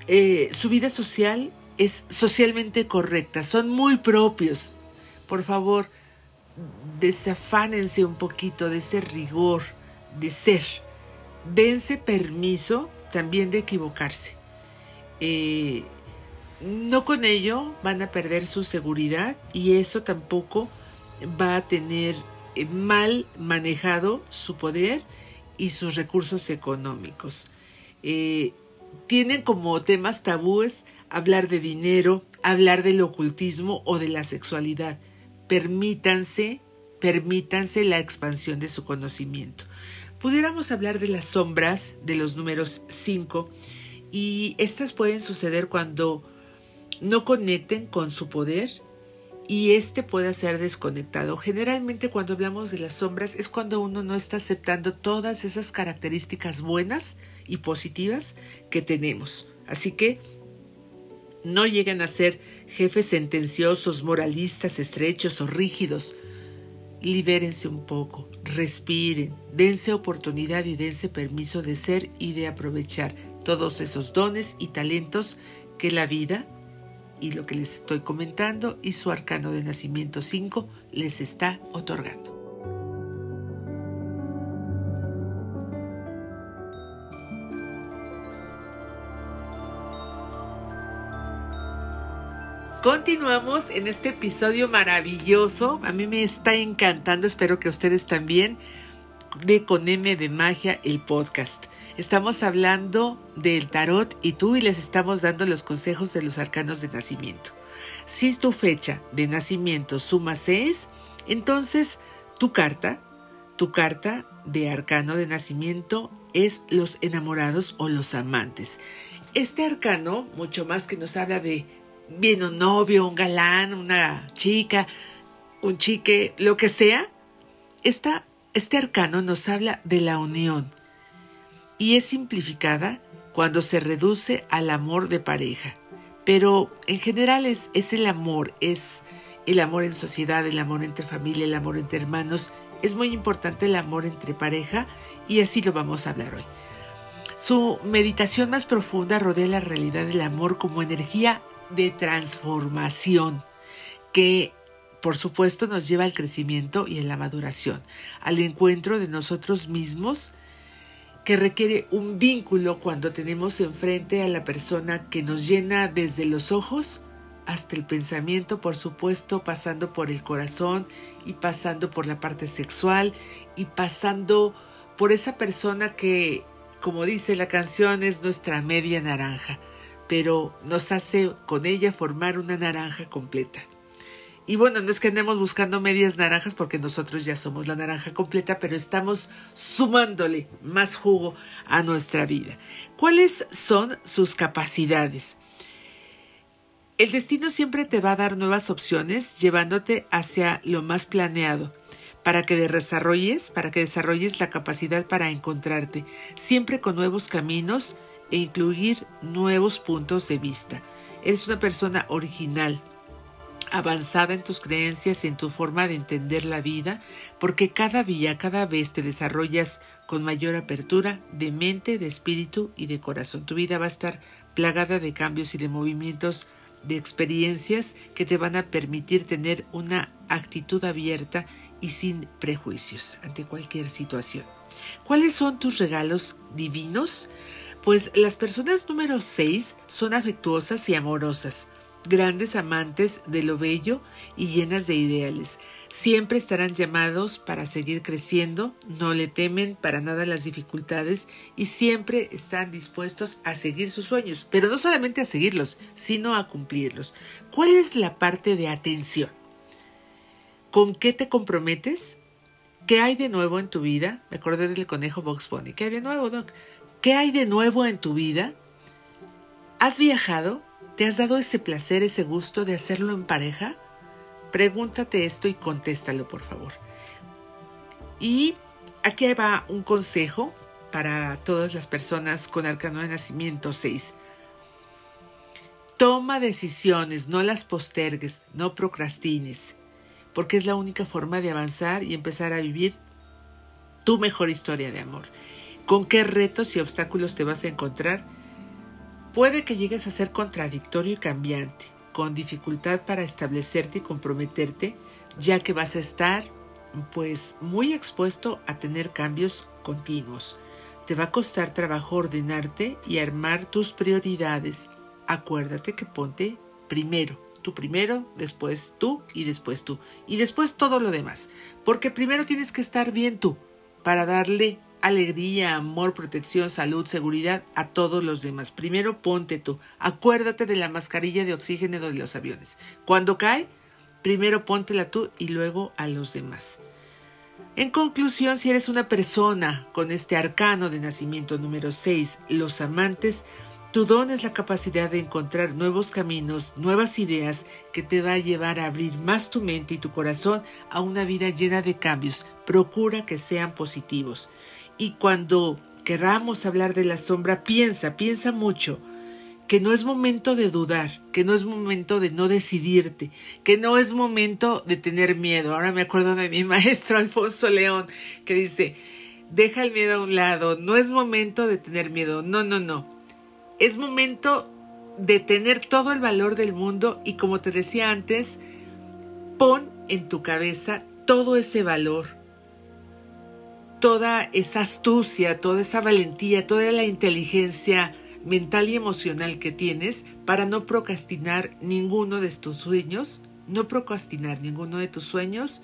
Eh, su vida social es socialmente correcta, son muy propios. Por favor, desafánense un poquito de ese rigor de ser. Dense permiso también de equivocarse. Eh, no con ello van a perder su seguridad y eso tampoco va a tener eh, mal manejado su poder y sus recursos económicos. Eh, tienen como temas tabúes hablar de dinero, hablar del ocultismo o de la sexualidad. Permítanse, permítanse la expansión de su conocimiento. Pudiéramos hablar de las sombras de los números 5 y estas pueden suceder cuando no conecten con su poder y este pueda ser desconectado. Generalmente cuando hablamos de las sombras es cuando uno no está aceptando todas esas características buenas y positivas que tenemos. Así que no lleguen a ser jefes sentenciosos, moralistas, estrechos o rígidos. Libérense un poco, respiren, dense oportunidad y dense permiso de ser y de aprovechar todos esos dones y talentos que la vida y lo que les estoy comentando y su arcano de nacimiento 5 les está otorgando. Continuamos en este episodio maravilloso. A mí me está encantando, espero que ustedes también, de Con M de Magia, el podcast. Estamos hablando del tarot y tú y les estamos dando los consejos de los arcanos de nacimiento. Si tu fecha de nacimiento suma 6, entonces tu carta, tu carta de arcano de nacimiento es los enamorados o los amantes. Este arcano, mucho más que nos habla de bien un novio, un galán, una chica, un chique, lo que sea, esta, este arcano nos habla de la unión y es simplificada cuando se reduce al amor de pareja. Pero en general es, el amor, es el amor en sociedad, el amor entre familia, el amor entre hermanos. Es muy importante el amor entre pareja y así lo vamos a hablar hoy. Su meditación más profunda rodea la realidad del amor como energía de transformación que por supuesto nos lleva al crecimiento y a la maduración, al encuentro de nosotros mismos que requiere un vínculo cuando tenemos enfrente a la persona que nos llena desde los ojos hasta el pensamiento, por supuesto, pasando por el corazón y pasando por la parte sexual y pasando por esa persona que, como dice la canción, es nuestra media naranja, pero nos hace con ella formar una naranja completa. Y bueno, no es que andemos buscando medias naranjas porque nosotros ya somos la naranja completa, pero estamos sumándole más jugo a nuestra vida. ¿Cuáles son sus capacidades? El destino siempre te va a dar nuevas opciones llevándote hacia lo más planeado para que desarrolles, para que desarrolles la capacidad para encontrarte, siempre con nuevos caminos e incluir nuevos puntos de vista. Eres una persona original, avanzada en tus creencias y en tu forma de entender la vida, porque cada día, cada vez te desarrollas con mayor apertura de mente, de espíritu y de corazón. Tu vida va a estar plagada de cambios y de movimientos, de experiencias que te van a permitir tener una actitud abierta y sin prejuicios ante cualquier situación. ¿Cuáles son tus regalos divinos? Pues las personas número 6 son afectuosas y amorosas grandes amantes de lo bello y llenas de ideales. Siempre estarán llamados para seguir creciendo, no le temen para nada las dificultades y siempre están dispuestos a seguir sus sueños, pero no solamente a seguirlos, sino a cumplirlos. ¿Cuál es la parte de atención? ¿Con qué te comprometes? ¿Qué hay de nuevo en tu vida? Me acordé del conejo Box Bunny. ¿Qué hay de nuevo, Doc? ¿Qué hay de nuevo en tu vida? ¿Has viajado? ¿Te has dado ese placer, ese gusto de hacerlo en pareja? Pregúntate esto y contéstalo, por favor. Y aquí va un consejo para todas las personas con arcano de nacimiento 6. Toma decisiones, no las postergues, no procrastines, porque es la única forma de avanzar y empezar a vivir tu mejor historia de amor. ¿Con qué retos y obstáculos te vas a encontrar? Puede que llegues a ser contradictorio y cambiante, con dificultad para establecerte y comprometerte, ya que vas a estar pues muy expuesto a tener cambios continuos. Te va a costar trabajo ordenarte y armar tus prioridades. Acuérdate que ponte primero, tú primero, después tú y después tú. Y después todo lo demás. Porque primero tienes que estar bien tú para darle alegría, amor, protección, salud, seguridad a todos los demás. Primero ponte tú. Acuérdate de la mascarilla de oxígeno de los aviones. Cuando cae, primero póntela tú y luego a los demás. En conclusión, si eres una persona con este arcano de nacimiento número 6, los amantes, tu don es la capacidad de encontrar nuevos caminos, nuevas ideas que te va a llevar a abrir más tu mente y tu corazón a una vida llena de cambios. Procura que sean positivos. Y cuando queramos hablar de la sombra, piensa, piensa mucho, que no es momento de dudar, que no es momento de no decidirte, que no es momento de tener miedo. Ahora me acuerdo de mi maestro Alfonso León, que dice, deja el miedo a un lado, no es momento de tener miedo, no, no, no. Es momento de tener todo el valor del mundo y como te decía antes, pon en tu cabeza todo ese valor toda esa astucia, toda esa valentía, toda la inteligencia mental y emocional que tienes para no procrastinar ninguno de tus sueños, no procrastinar ninguno de tus sueños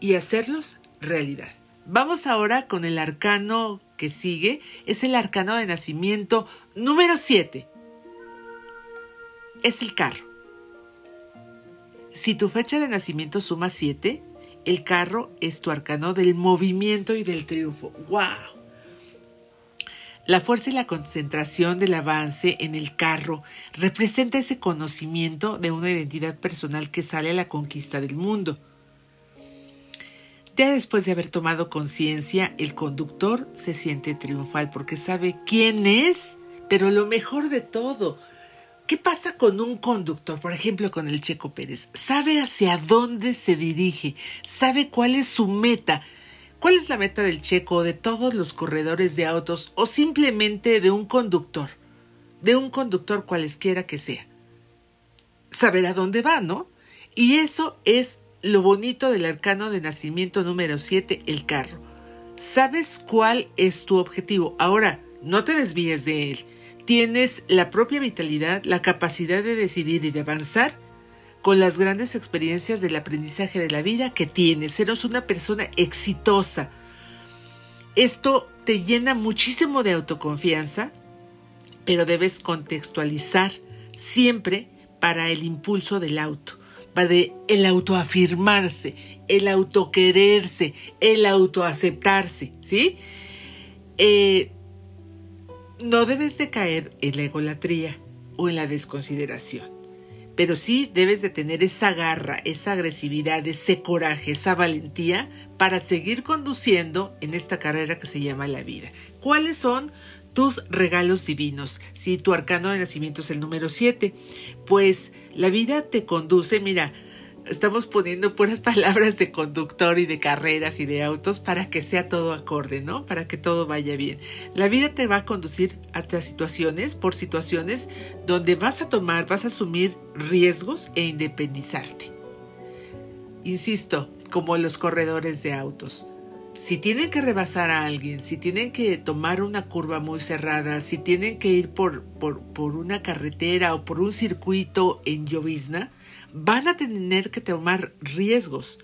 y hacerlos realidad. Vamos ahora con el arcano que sigue, es el arcano de nacimiento número 7. Es el carro. Si tu fecha de nacimiento suma 7, el carro es tu arcano del movimiento y del triunfo. ¡Wow! La fuerza y la concentración del avance en el carro representa ese conocimiento de una identidad personal que sale a la conquista del mundo. Ya después de haber tomado conciencia, el conductor se siente triunfal porque sabe quién es, pero lo mejor de todo, ¿qué pasa con un conductor? Por ejemplo, con el Checo Pérez. Sabe hacia dónde se dirige, sabe cuál es su meta. ¿Cuál es la meta del Checo, de todos los corredores de autos o simplemente de un conductor? De un conductor cualesquiera que sea. Saber a dónde va, ¿no? Y eso es lo bonito del arcano de nacimiento número 7, el carro. Sabes cuál es tu objetivo. Ahora, no te desvíes de él. Tienes la propia vitalidad, la capacidad de decidir y de avanzar con las grandes experiencias del aprendizaje de la vida que tienes. Eres una persona exitosa. Esto te llena muchísimo de autoconfianza, pero debes contextualizar siempre para el impulso del auto de el autoafirmarse, el autoquererse, el autoaceptarse, ¿sí? Eh, no debes de caer en la egolatría o en la desconsideración, pero sí debes de tener esa garra, esa agresividad, ese coraje, esa valentía para seguir conduciendo en esta carrera que se llama la vida. ¿Cuáles son tus regalos divinos. Si tu arcano de nacimiento es el número 7, pues la vida te conduce, mira, estamos poniendo puras palabras de conductor y de carreras y de autos para que sea todo acorde, ¿no? Para que todo vaya bien. La vida te va a conducir hasta situaciones, por situaciones donde vas a tomar, vas a asumir riesgos e independizarte. Insisto, como los corredores de autos si tienen que rebasar a alguien, si tienen que tomar una curva muy cerrada, si tienen que ir por, por, una carretera o por un circuito en llovizna, van a tener que tomar riesgos,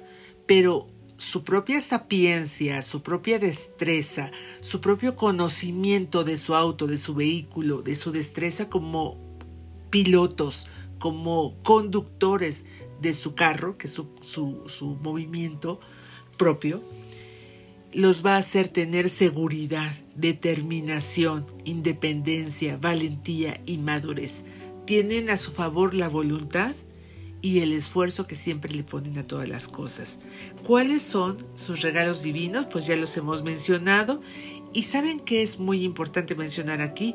pero su propia sapiencia, su propia destreza, su propio conocimiento de su auto, de su vehículo, de su destreza como pilotos, como conductores de su carro, que es su, su movimiento propio, los va a hacer tener seguridad, determinación, independencia, valentía y madurez. Tienen a su favor la voluntad y el esfuerzo que siempre le ponen a todas las cosas. ¿Cuáles son sus regalos divinos? Pues ya los hemos mencionado. Y saben que es muy importante mencionar aquí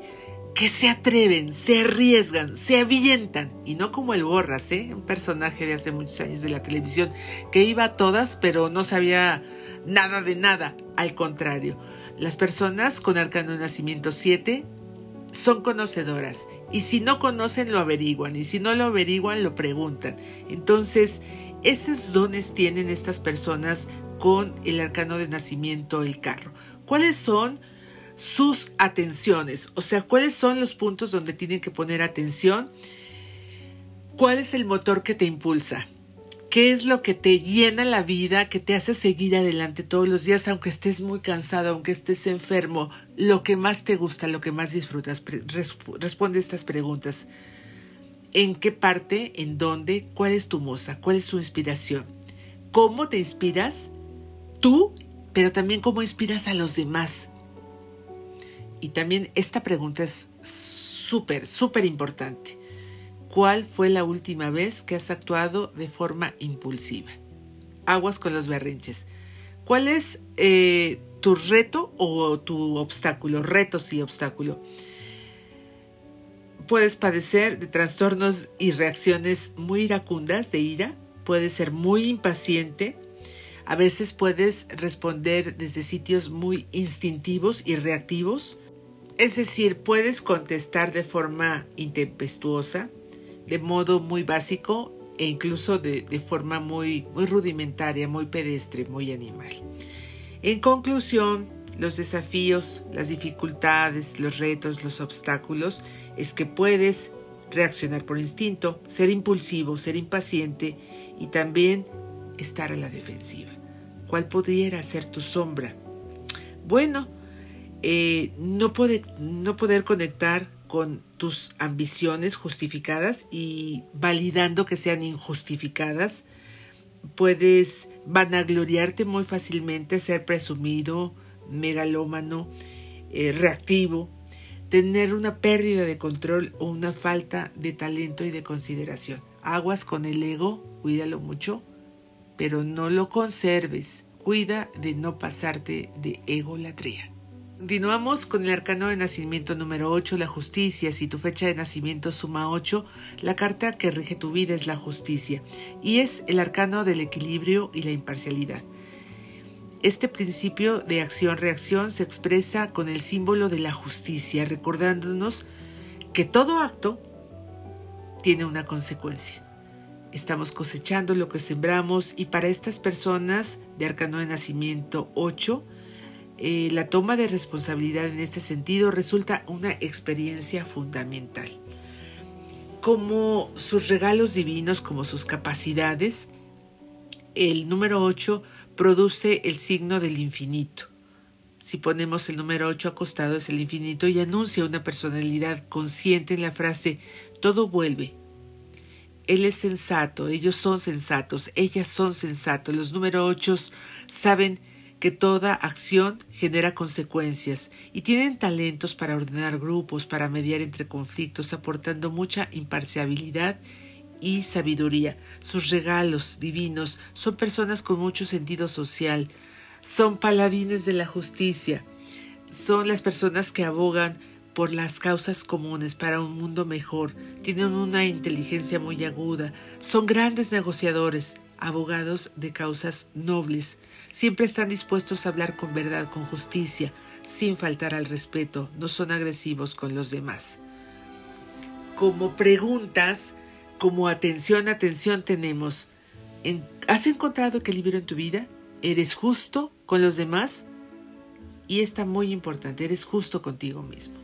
que se atreven, se arriesgan, se avientan, y no como el Borras, ¿eh? un personaje de hace muchos años de la televisión, que iba a todas, pero no sabía nada de nada. Al contrario, las personas con arcano nacimiento 7 son conocedoras y si no conocen lo averiguan y si no lo averiguan lo preguntan. Entonces, esos dones tienen estas personas con el arcano de nacimiento, el carro. ¿Cuáles son sus atenciones? O sea, ¿cuáles son los puntos donde tienen que poner atención? ¿Cuál es el motor que te impulsa? ¿Qué es lo que te llena la vida, que te hace seguir adelante todos los días, aunque estés muy cansado, aunque estés enfermo? Lo que más te gusta, lo que más disfrutas. Responde estas preguntas. ¿En qué parte? ¿En dónde? ¿Cuál es tu moza? ¿Cuál es tu inspiración? ¿Cómo te inspiras tú, pero también cómo inspiras a los demás? Y también esta pregunta es súper, súper importante. ¿Cuál fue la última vez que has actuado de forma impulsiva? Aguas con los berrinches. ¿Cuál es eh, tu reto o tu obstáculo? Retos y obstáculo. Puedes padecer de trastornos y reacciones muy iracundas de ira. Puedes ser muy impaciente. A veces puedes responder desde sitios muy instintivos y reactivos. Es decir, puedes contestar de forma intempestuosa de modo muy básico e incluso de, forma muy, muy rudimentaria, muy pedestre, muy animal. En conclusión, los desafíos, las dificultades, los retos, los obstáculos es que puedes reaccionar por instinto, ser impulsivo, ser impaciente y también estar a la defensiva. ¿Cuál pudiera ser tu sombra? Bueno, eh, no, no poder conectar con tus ambiciones justificadas y validando que sean injustificadas. Puedes vanagloriarte muy fácilmente, ser presumido, megalómano, eh, reactivo, tener una pérdida de control o una falta de talento y de consideración. Aguas con el ego, cuídalo mucho, pero no lo conserves. Cuida de no pasarte de egolatría. Continuamos con el arcano de nacimiento número 8, la justicia. Si tu fecha de nacimiento suma 8, la carta que rige tu vida es la justicia y es el arcano del equilibrio y la imparcialidad. Este principio de acción-reacción se expresa con el símbolo de la justicia, recordándonos que todo acto tiene una consecuencia. Estamos cosechando lo que sembramos y para estas personas de arcano de nacimiento 8, eh, la toma de responsabilidad en este sentido resulta una experiencia fundamental. Como sus regalos divinos, como sus capacidades, el número 8 produce el signo del infinito. Si ponemos el número 8 acostado es el infinito y anuncia una personalidad consciente en la frase todo vuelve. Él es sensato, ellos son sensatos, ellas son sensatos. Los número 8 saben que toda acción genera consecuencias y tienen talentos para ordenar grupos, para mediar entre conflictos, aportando mucha imparcialidad y sabiduría. Sus regalos divinos son personas con mucho sentido social, son paladines de la justicia, son las personas que abogan por las causas comunes para un mundo mejor, tienen una inteligencia muy aguda, son grandes negociadores, abogados de causas nobles. Siempre están dispuestos a hablar con verdad, con justicia, sin faltar al respeto. No son agresivos con los demás. Como preguntas, como atención, atención tenemos. ¿Has encontrado equilibrio en tu vida? ¿Eres justo con los demás? Y está muy importante, eres justo contigo mismo.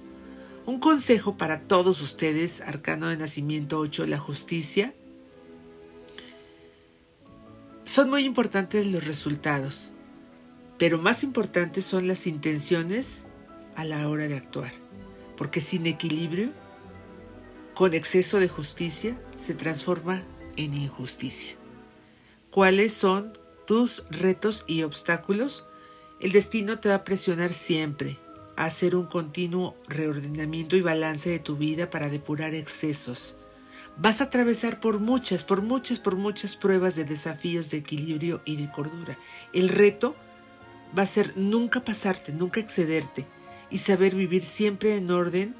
Un consejo para todos ustedes, Arcano de Nacimiento 8, la justicia, son muy importantes los resultados, pero más importantes son las intenciones a la hora de actuar, porque sin equilibrio, con exceso de justicia, se transforma en injusticia. ¿Cuáles son tus retos y obstáculos? El destino te va a presionar siempre a hacer un continuo reordenamiento y balance de tu vida para depurar excesos Vas a atravesar por muchas, por muchas, por muchas pruebas de desafíos de equilibrio y de cordura. El reto va a ser nunca pasarte, nunca excederte y saber vivir siempre en orden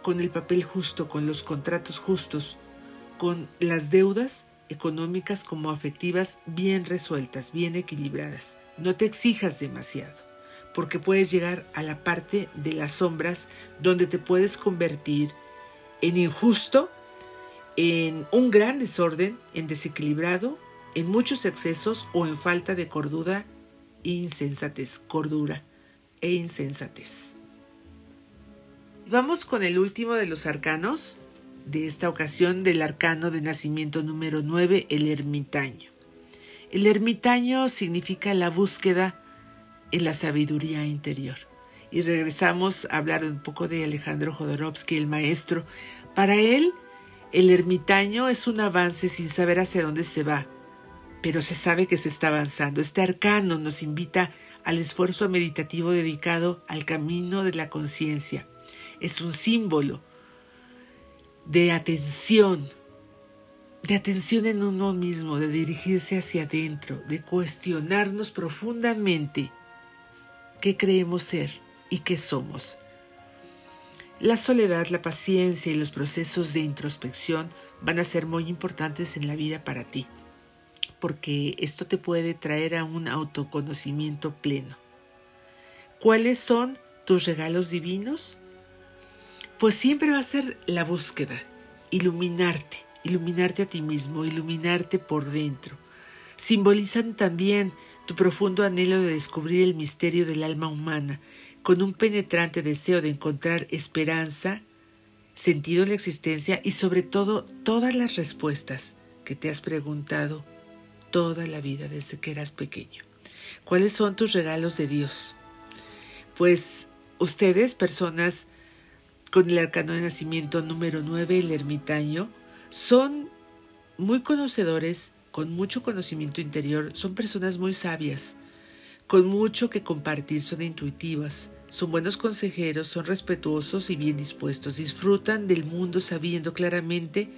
con el papel justo, con los contratos justos, con las deudas económicas como afectivas bien resueltas, bien equilibradas. No te exijas demasiado, porque puedes llegar a la parte de las sombras donde te puedes convertir en injusto en un gran desorden, en desequilibrado, en muchos excesos o en falta de cordura, insensatez, cordura e insensatez. Vamos con el último de los arcanos, de esta ocasión del arcano de nacimiento número 9, el ermitaño. El ermitaño significa la búsqueda en la sabiduría interior. Y regresamos a hablar un poco de Alejandro Jodorowsky, el maestro. Para él, el ermitaño es un avance sin saber hacia dónde se va, pero se sabe que se está avanzando. Este arcano nos invita al esfuerzo meditativo dedicado al camino de la conciencia. Es un símbolo de atención, de atención en uno mismo, de dirigirse hacia adentro, de cuestionarnos profundamente qué creemos ser y qué somos. La soledad, la paciencia y los procesos de introspección van a ser muy importantes en la vida para ti, porque esto te puede traer a un autoconocimiento pleno. ¿Cuáles son tus regalos divinos? Pues siempre va a ser la búsqueda, iluminarte, iluminarte a ti mismo, iluminarte por dentro. Simbolizan también tu profundo anhelo de descubrir el misterio del alma humana con un penetrante deseo de encontrar esperanza, sentido en la existencia y sobre todo todas las respuestas que te has preguntado toda la vida desde que eras pequeño. ¿Cuáles son tus regalos de Dios? Pues ustedes, personas con el arcano de nacimiento número 9, el ermitaño, son muy conocedores, con mucho conocimiento interior, son personas muy sabias, con mucho que compartir, son intuitivas, son buenos consejeros, son respetuosos y bien dispuestos, disfrutan del mundo sabiendo claramente,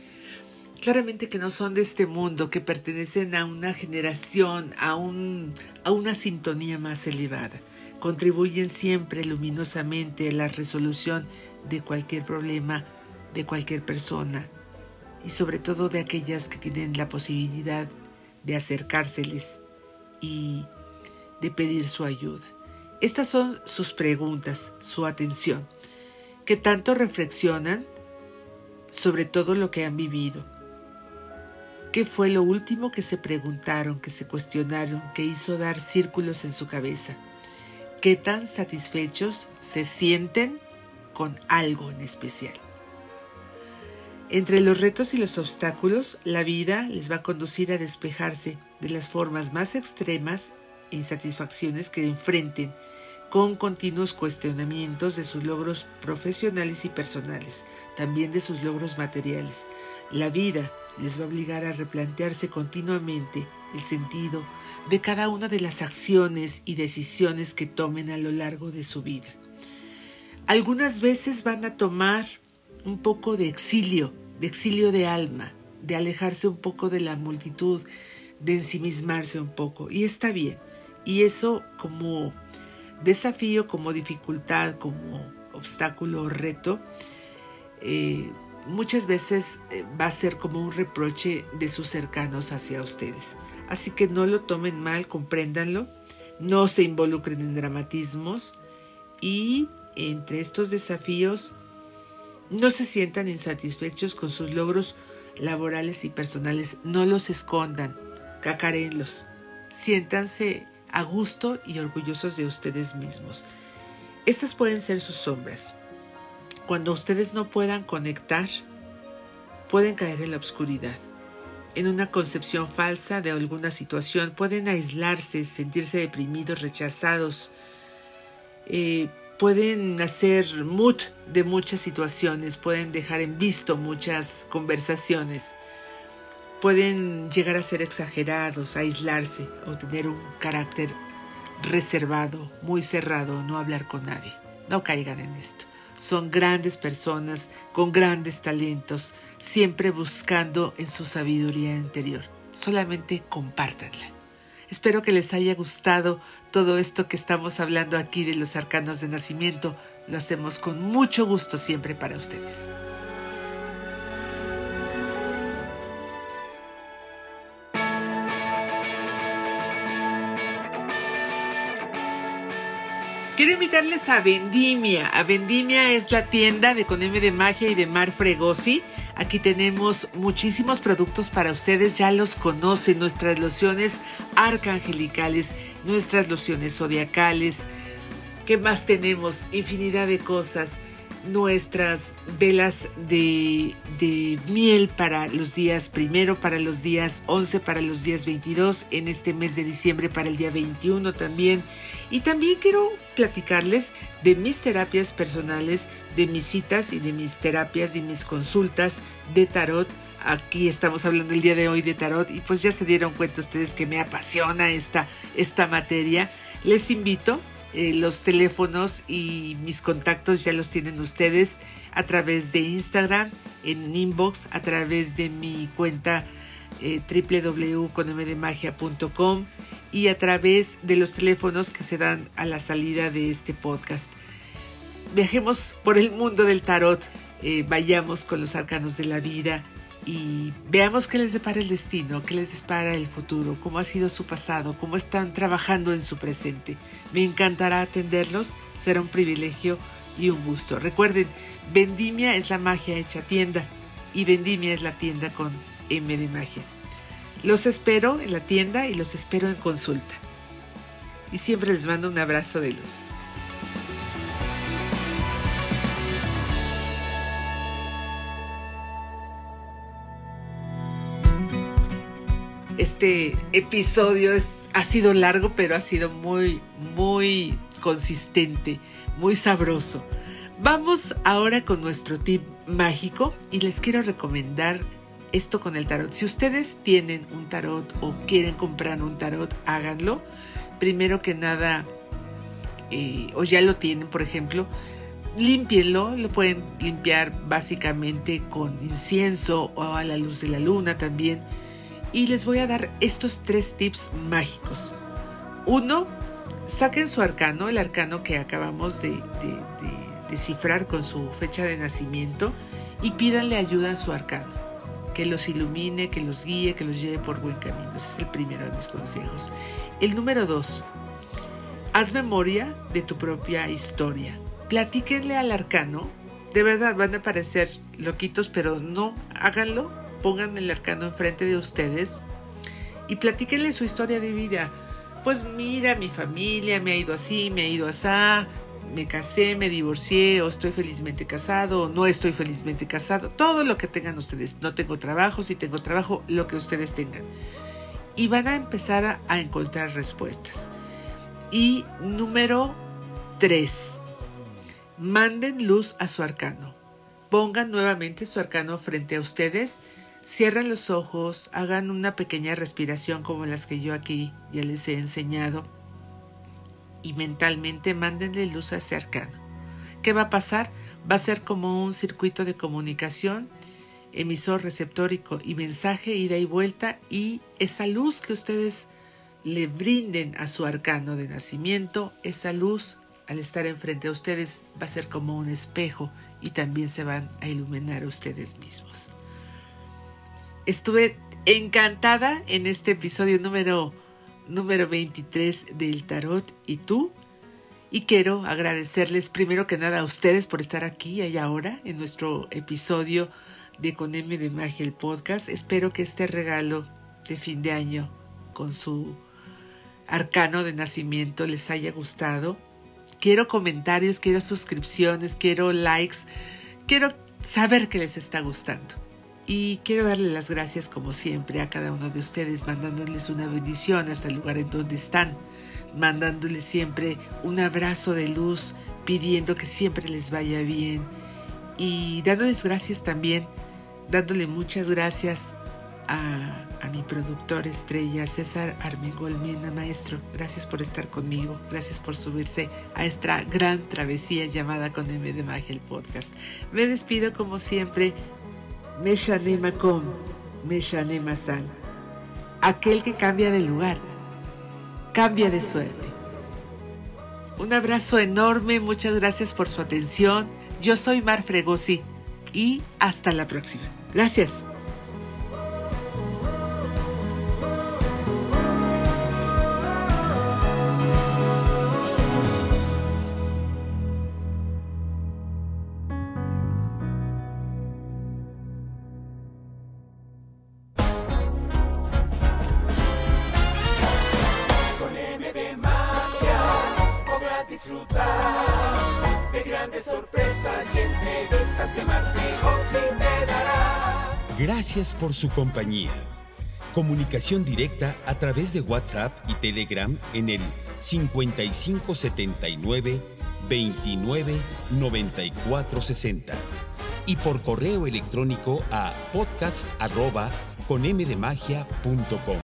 claramente que no son de este mundo, que pertenecen a una generación, a, un, a una sintonía más elevada. Contribuyen siempre luminosamente a la resolución de cualquier problema, de cualquier persona y sobre todo de aquellas que tienen la posibilidad de acercárseles y de pedir su ayuda. Estas son sus preguntas, su atención, que tanto reflexionan sobre todo lo que han vivido. ¿Qué fue lo último que se preguntaron, que se cuestionaron, que hizo dar círculos en su cabeza? ¿Qué tan satisfechos se sienten con algo en especial? Entre los retos y los obstáculos, la vida les va a conducir a despejarse de las formas más extremas e insatisfacciones que enfrenten con continuos cuestionamientos de sus logros profesionales y personales, también de sus logros materiales. La vida les va a obligar a replantearse continuamente el sentido de cada una de las acciones y decisiones que tomen a lo largo de su vida. Algunas veces van a tomar un poco de exilio, de exilio de alma, de alejarse un poco de la multitud, de ensimismarse un poco. Y está bien. Y eso como desafío, como dificultad, como obstáculo o reto, eh, muchas veces eh, va a ser como un reproche de sus cercanos hacia ustedes. Así que no lo tomen mal, compréndanlo, no se involucren en dramatismos y entre estos desafíos no se sientan insatisfechos con sus logros laborales y personales. No los escondan, cacarenlos. Siéntanse a gusto y orgullosos de ustedes mismos. Estas pueden ser sus sombras. Cuando ustedes no puedan conectar, pueden caer en la oscuridad, en una concepción falsa de alguna situación, pueden aislarse, sentirse deprimidos, rechazados, eh, pueden hacer mood de muchas situaciones, pueden dejar en visto muchas conversaciones, pueden llegar a ser exagerados, aislarse o tener un carácter reservado, muy cerrado, no hablar con nadie. No caigan en esto. Son grandes personas con grandes talentos, siempre buscando en su sabiduría interior. Solamente compártanla. Espero que les haya gustado todo esto que estamos hablando aquí de los arcanos de nacimiento. Lo hacemos con mucho gusto siempre para ustedes. Quiero invitarles a Vendimia. A Vendimia es la tienda de Con M de Magia y de Mar Fregosi. Aquí tenemos muchísimos productos para ustedes, ya los conocen, nuestras lociones arcangelicales, nuestras lociones zodiacales. ¿Qué más tenemos? Infinidad de cosas. Nuestras velas de, de miel para los días primero, para los días 11, para los días 22, en este mes de diciembre para el día 21 también. Y también quiero platicarles de mis terapias personales, de mis citas y de mis terapias y mis consultas de tarot. Aquí estamos hablando el día de hoy de tarot y pues ya se dieron cuenta ustedes que me apasiona esta, esta materia. Les invito, eh, los teléfonos y mis contactos ya los tienen ustedes a través de Instagram, en inbox, a través de mi cuenta eh, y a través de los teléfonos que se dan a la salida de este podcast. Viajemos por el mundo del tarot, eh, vayamos con los arcanos de la vida y veamos qué les depara el destino, qué les depara el futuro, cómo ha sido su pasado, cómo están trabajando en su presente. Me encantará atenderlos, será un privilegio y un gusto. Recuerden, Vendimia es la magia hecha tienda y Vendimia es la tienda con M de magia. Los espero en la tienda y los espero en consulta. Y siempre les mando un abrazo de luz. Este episodio ha sido largo, pero ha sido muy, muy consistente, muy sabroso. Vamos ahora con nuestro tip mágico y les quiero recomendar esto con el tarot. Si ustedes tienen un tarot o quieren comprar un tarot, háganlo. Primero que nada, eh, o ya lo tienen, por ejemplo, límpienlo. Lo pueden limpiar básicamente con incienso o a la luz de la luna también. Y les voy a dar estos tres tips mágicos. Uno, saquen su arcano, el arcano que acabamos de descifrar con su fecha de nacimiento y pídanle ayuda a su arcano, que los ilumine, que los guíe, que los lleve por buen camino. Ese es el primero de mis consejos. El número dos, haz memoria de tu propia historia. Platíquenle al arcano. De verdad van a parecer loquitos, pero no háganlo. Pongan el arcano enfrente de ustedes y platíquenle su historia de vida. Pues mira, mi familia me ha ido así, me ha ido así, me casé, me divorcié, o estoy felizmente casado, o no estoy felizmente casado, todo lo que tengan ustedes. No tengo trabajo, si tengo trabajo, lo que ustedes tengan. Y van a empezar a, encontrar respuestas. Y número tres, manden luz a su arcano. Pongan nuevamente su arcano frente a ustedes, cierren los ojos, hagan una pequeña respiración como las que yo aquí ya les he enseñado y mentalmente mándenle luz a ese arcano. ¿Qué va a pasar? Va a ser como un circuito de comunicación, emisor, receptor y, mensaje, ida y vuelta, y esa luz que ustedes le brinden a su arcano de nacimiento, esa luz al estar enfrente a ustedes va a ser como un espejo y también se van a iluminar ustedes mismos. Estuve encantada en este episodio número número 23 del tarot y tú. Y quiero agradecerles primero que nada a ustedes por estar aquí y ahora en nuestro episodio de Con M de Magia el podcast. Espero que este regalo de fin de año con su arcano de nacimiento les haya gustado. Quiero comentarios, quiero suscripciones, quiero likes, quiero saber que les está gustando. Y quiero darle las gracias como siempre a cada uno de ustedes, mandándoles una bendición hasta el lugar en donde están, mandándoles siempre un abrazo de luz, pidiendo que siempre les vaya bien y dándoles gracias también, dándole muchas gracias a, mi productor estrella César Armengol maestro. Gracias por estar conmigo, gracias por subirse a esta gran travesía llamada con M de Magia el podcast. Me despido como siempre Meshane Makom, Meshane Masal. Aquel que cambia de lugar, cambia de suerte. Un abrazo enorme, muchas gracias por su atención. Yo soy Mar Fregosi y hasta la próxima. Gracias. Por su compañía. Comunicación directa a través de WhatsApp y Telegram en el 5579 29 94 60 y por correo electrónico a podcast con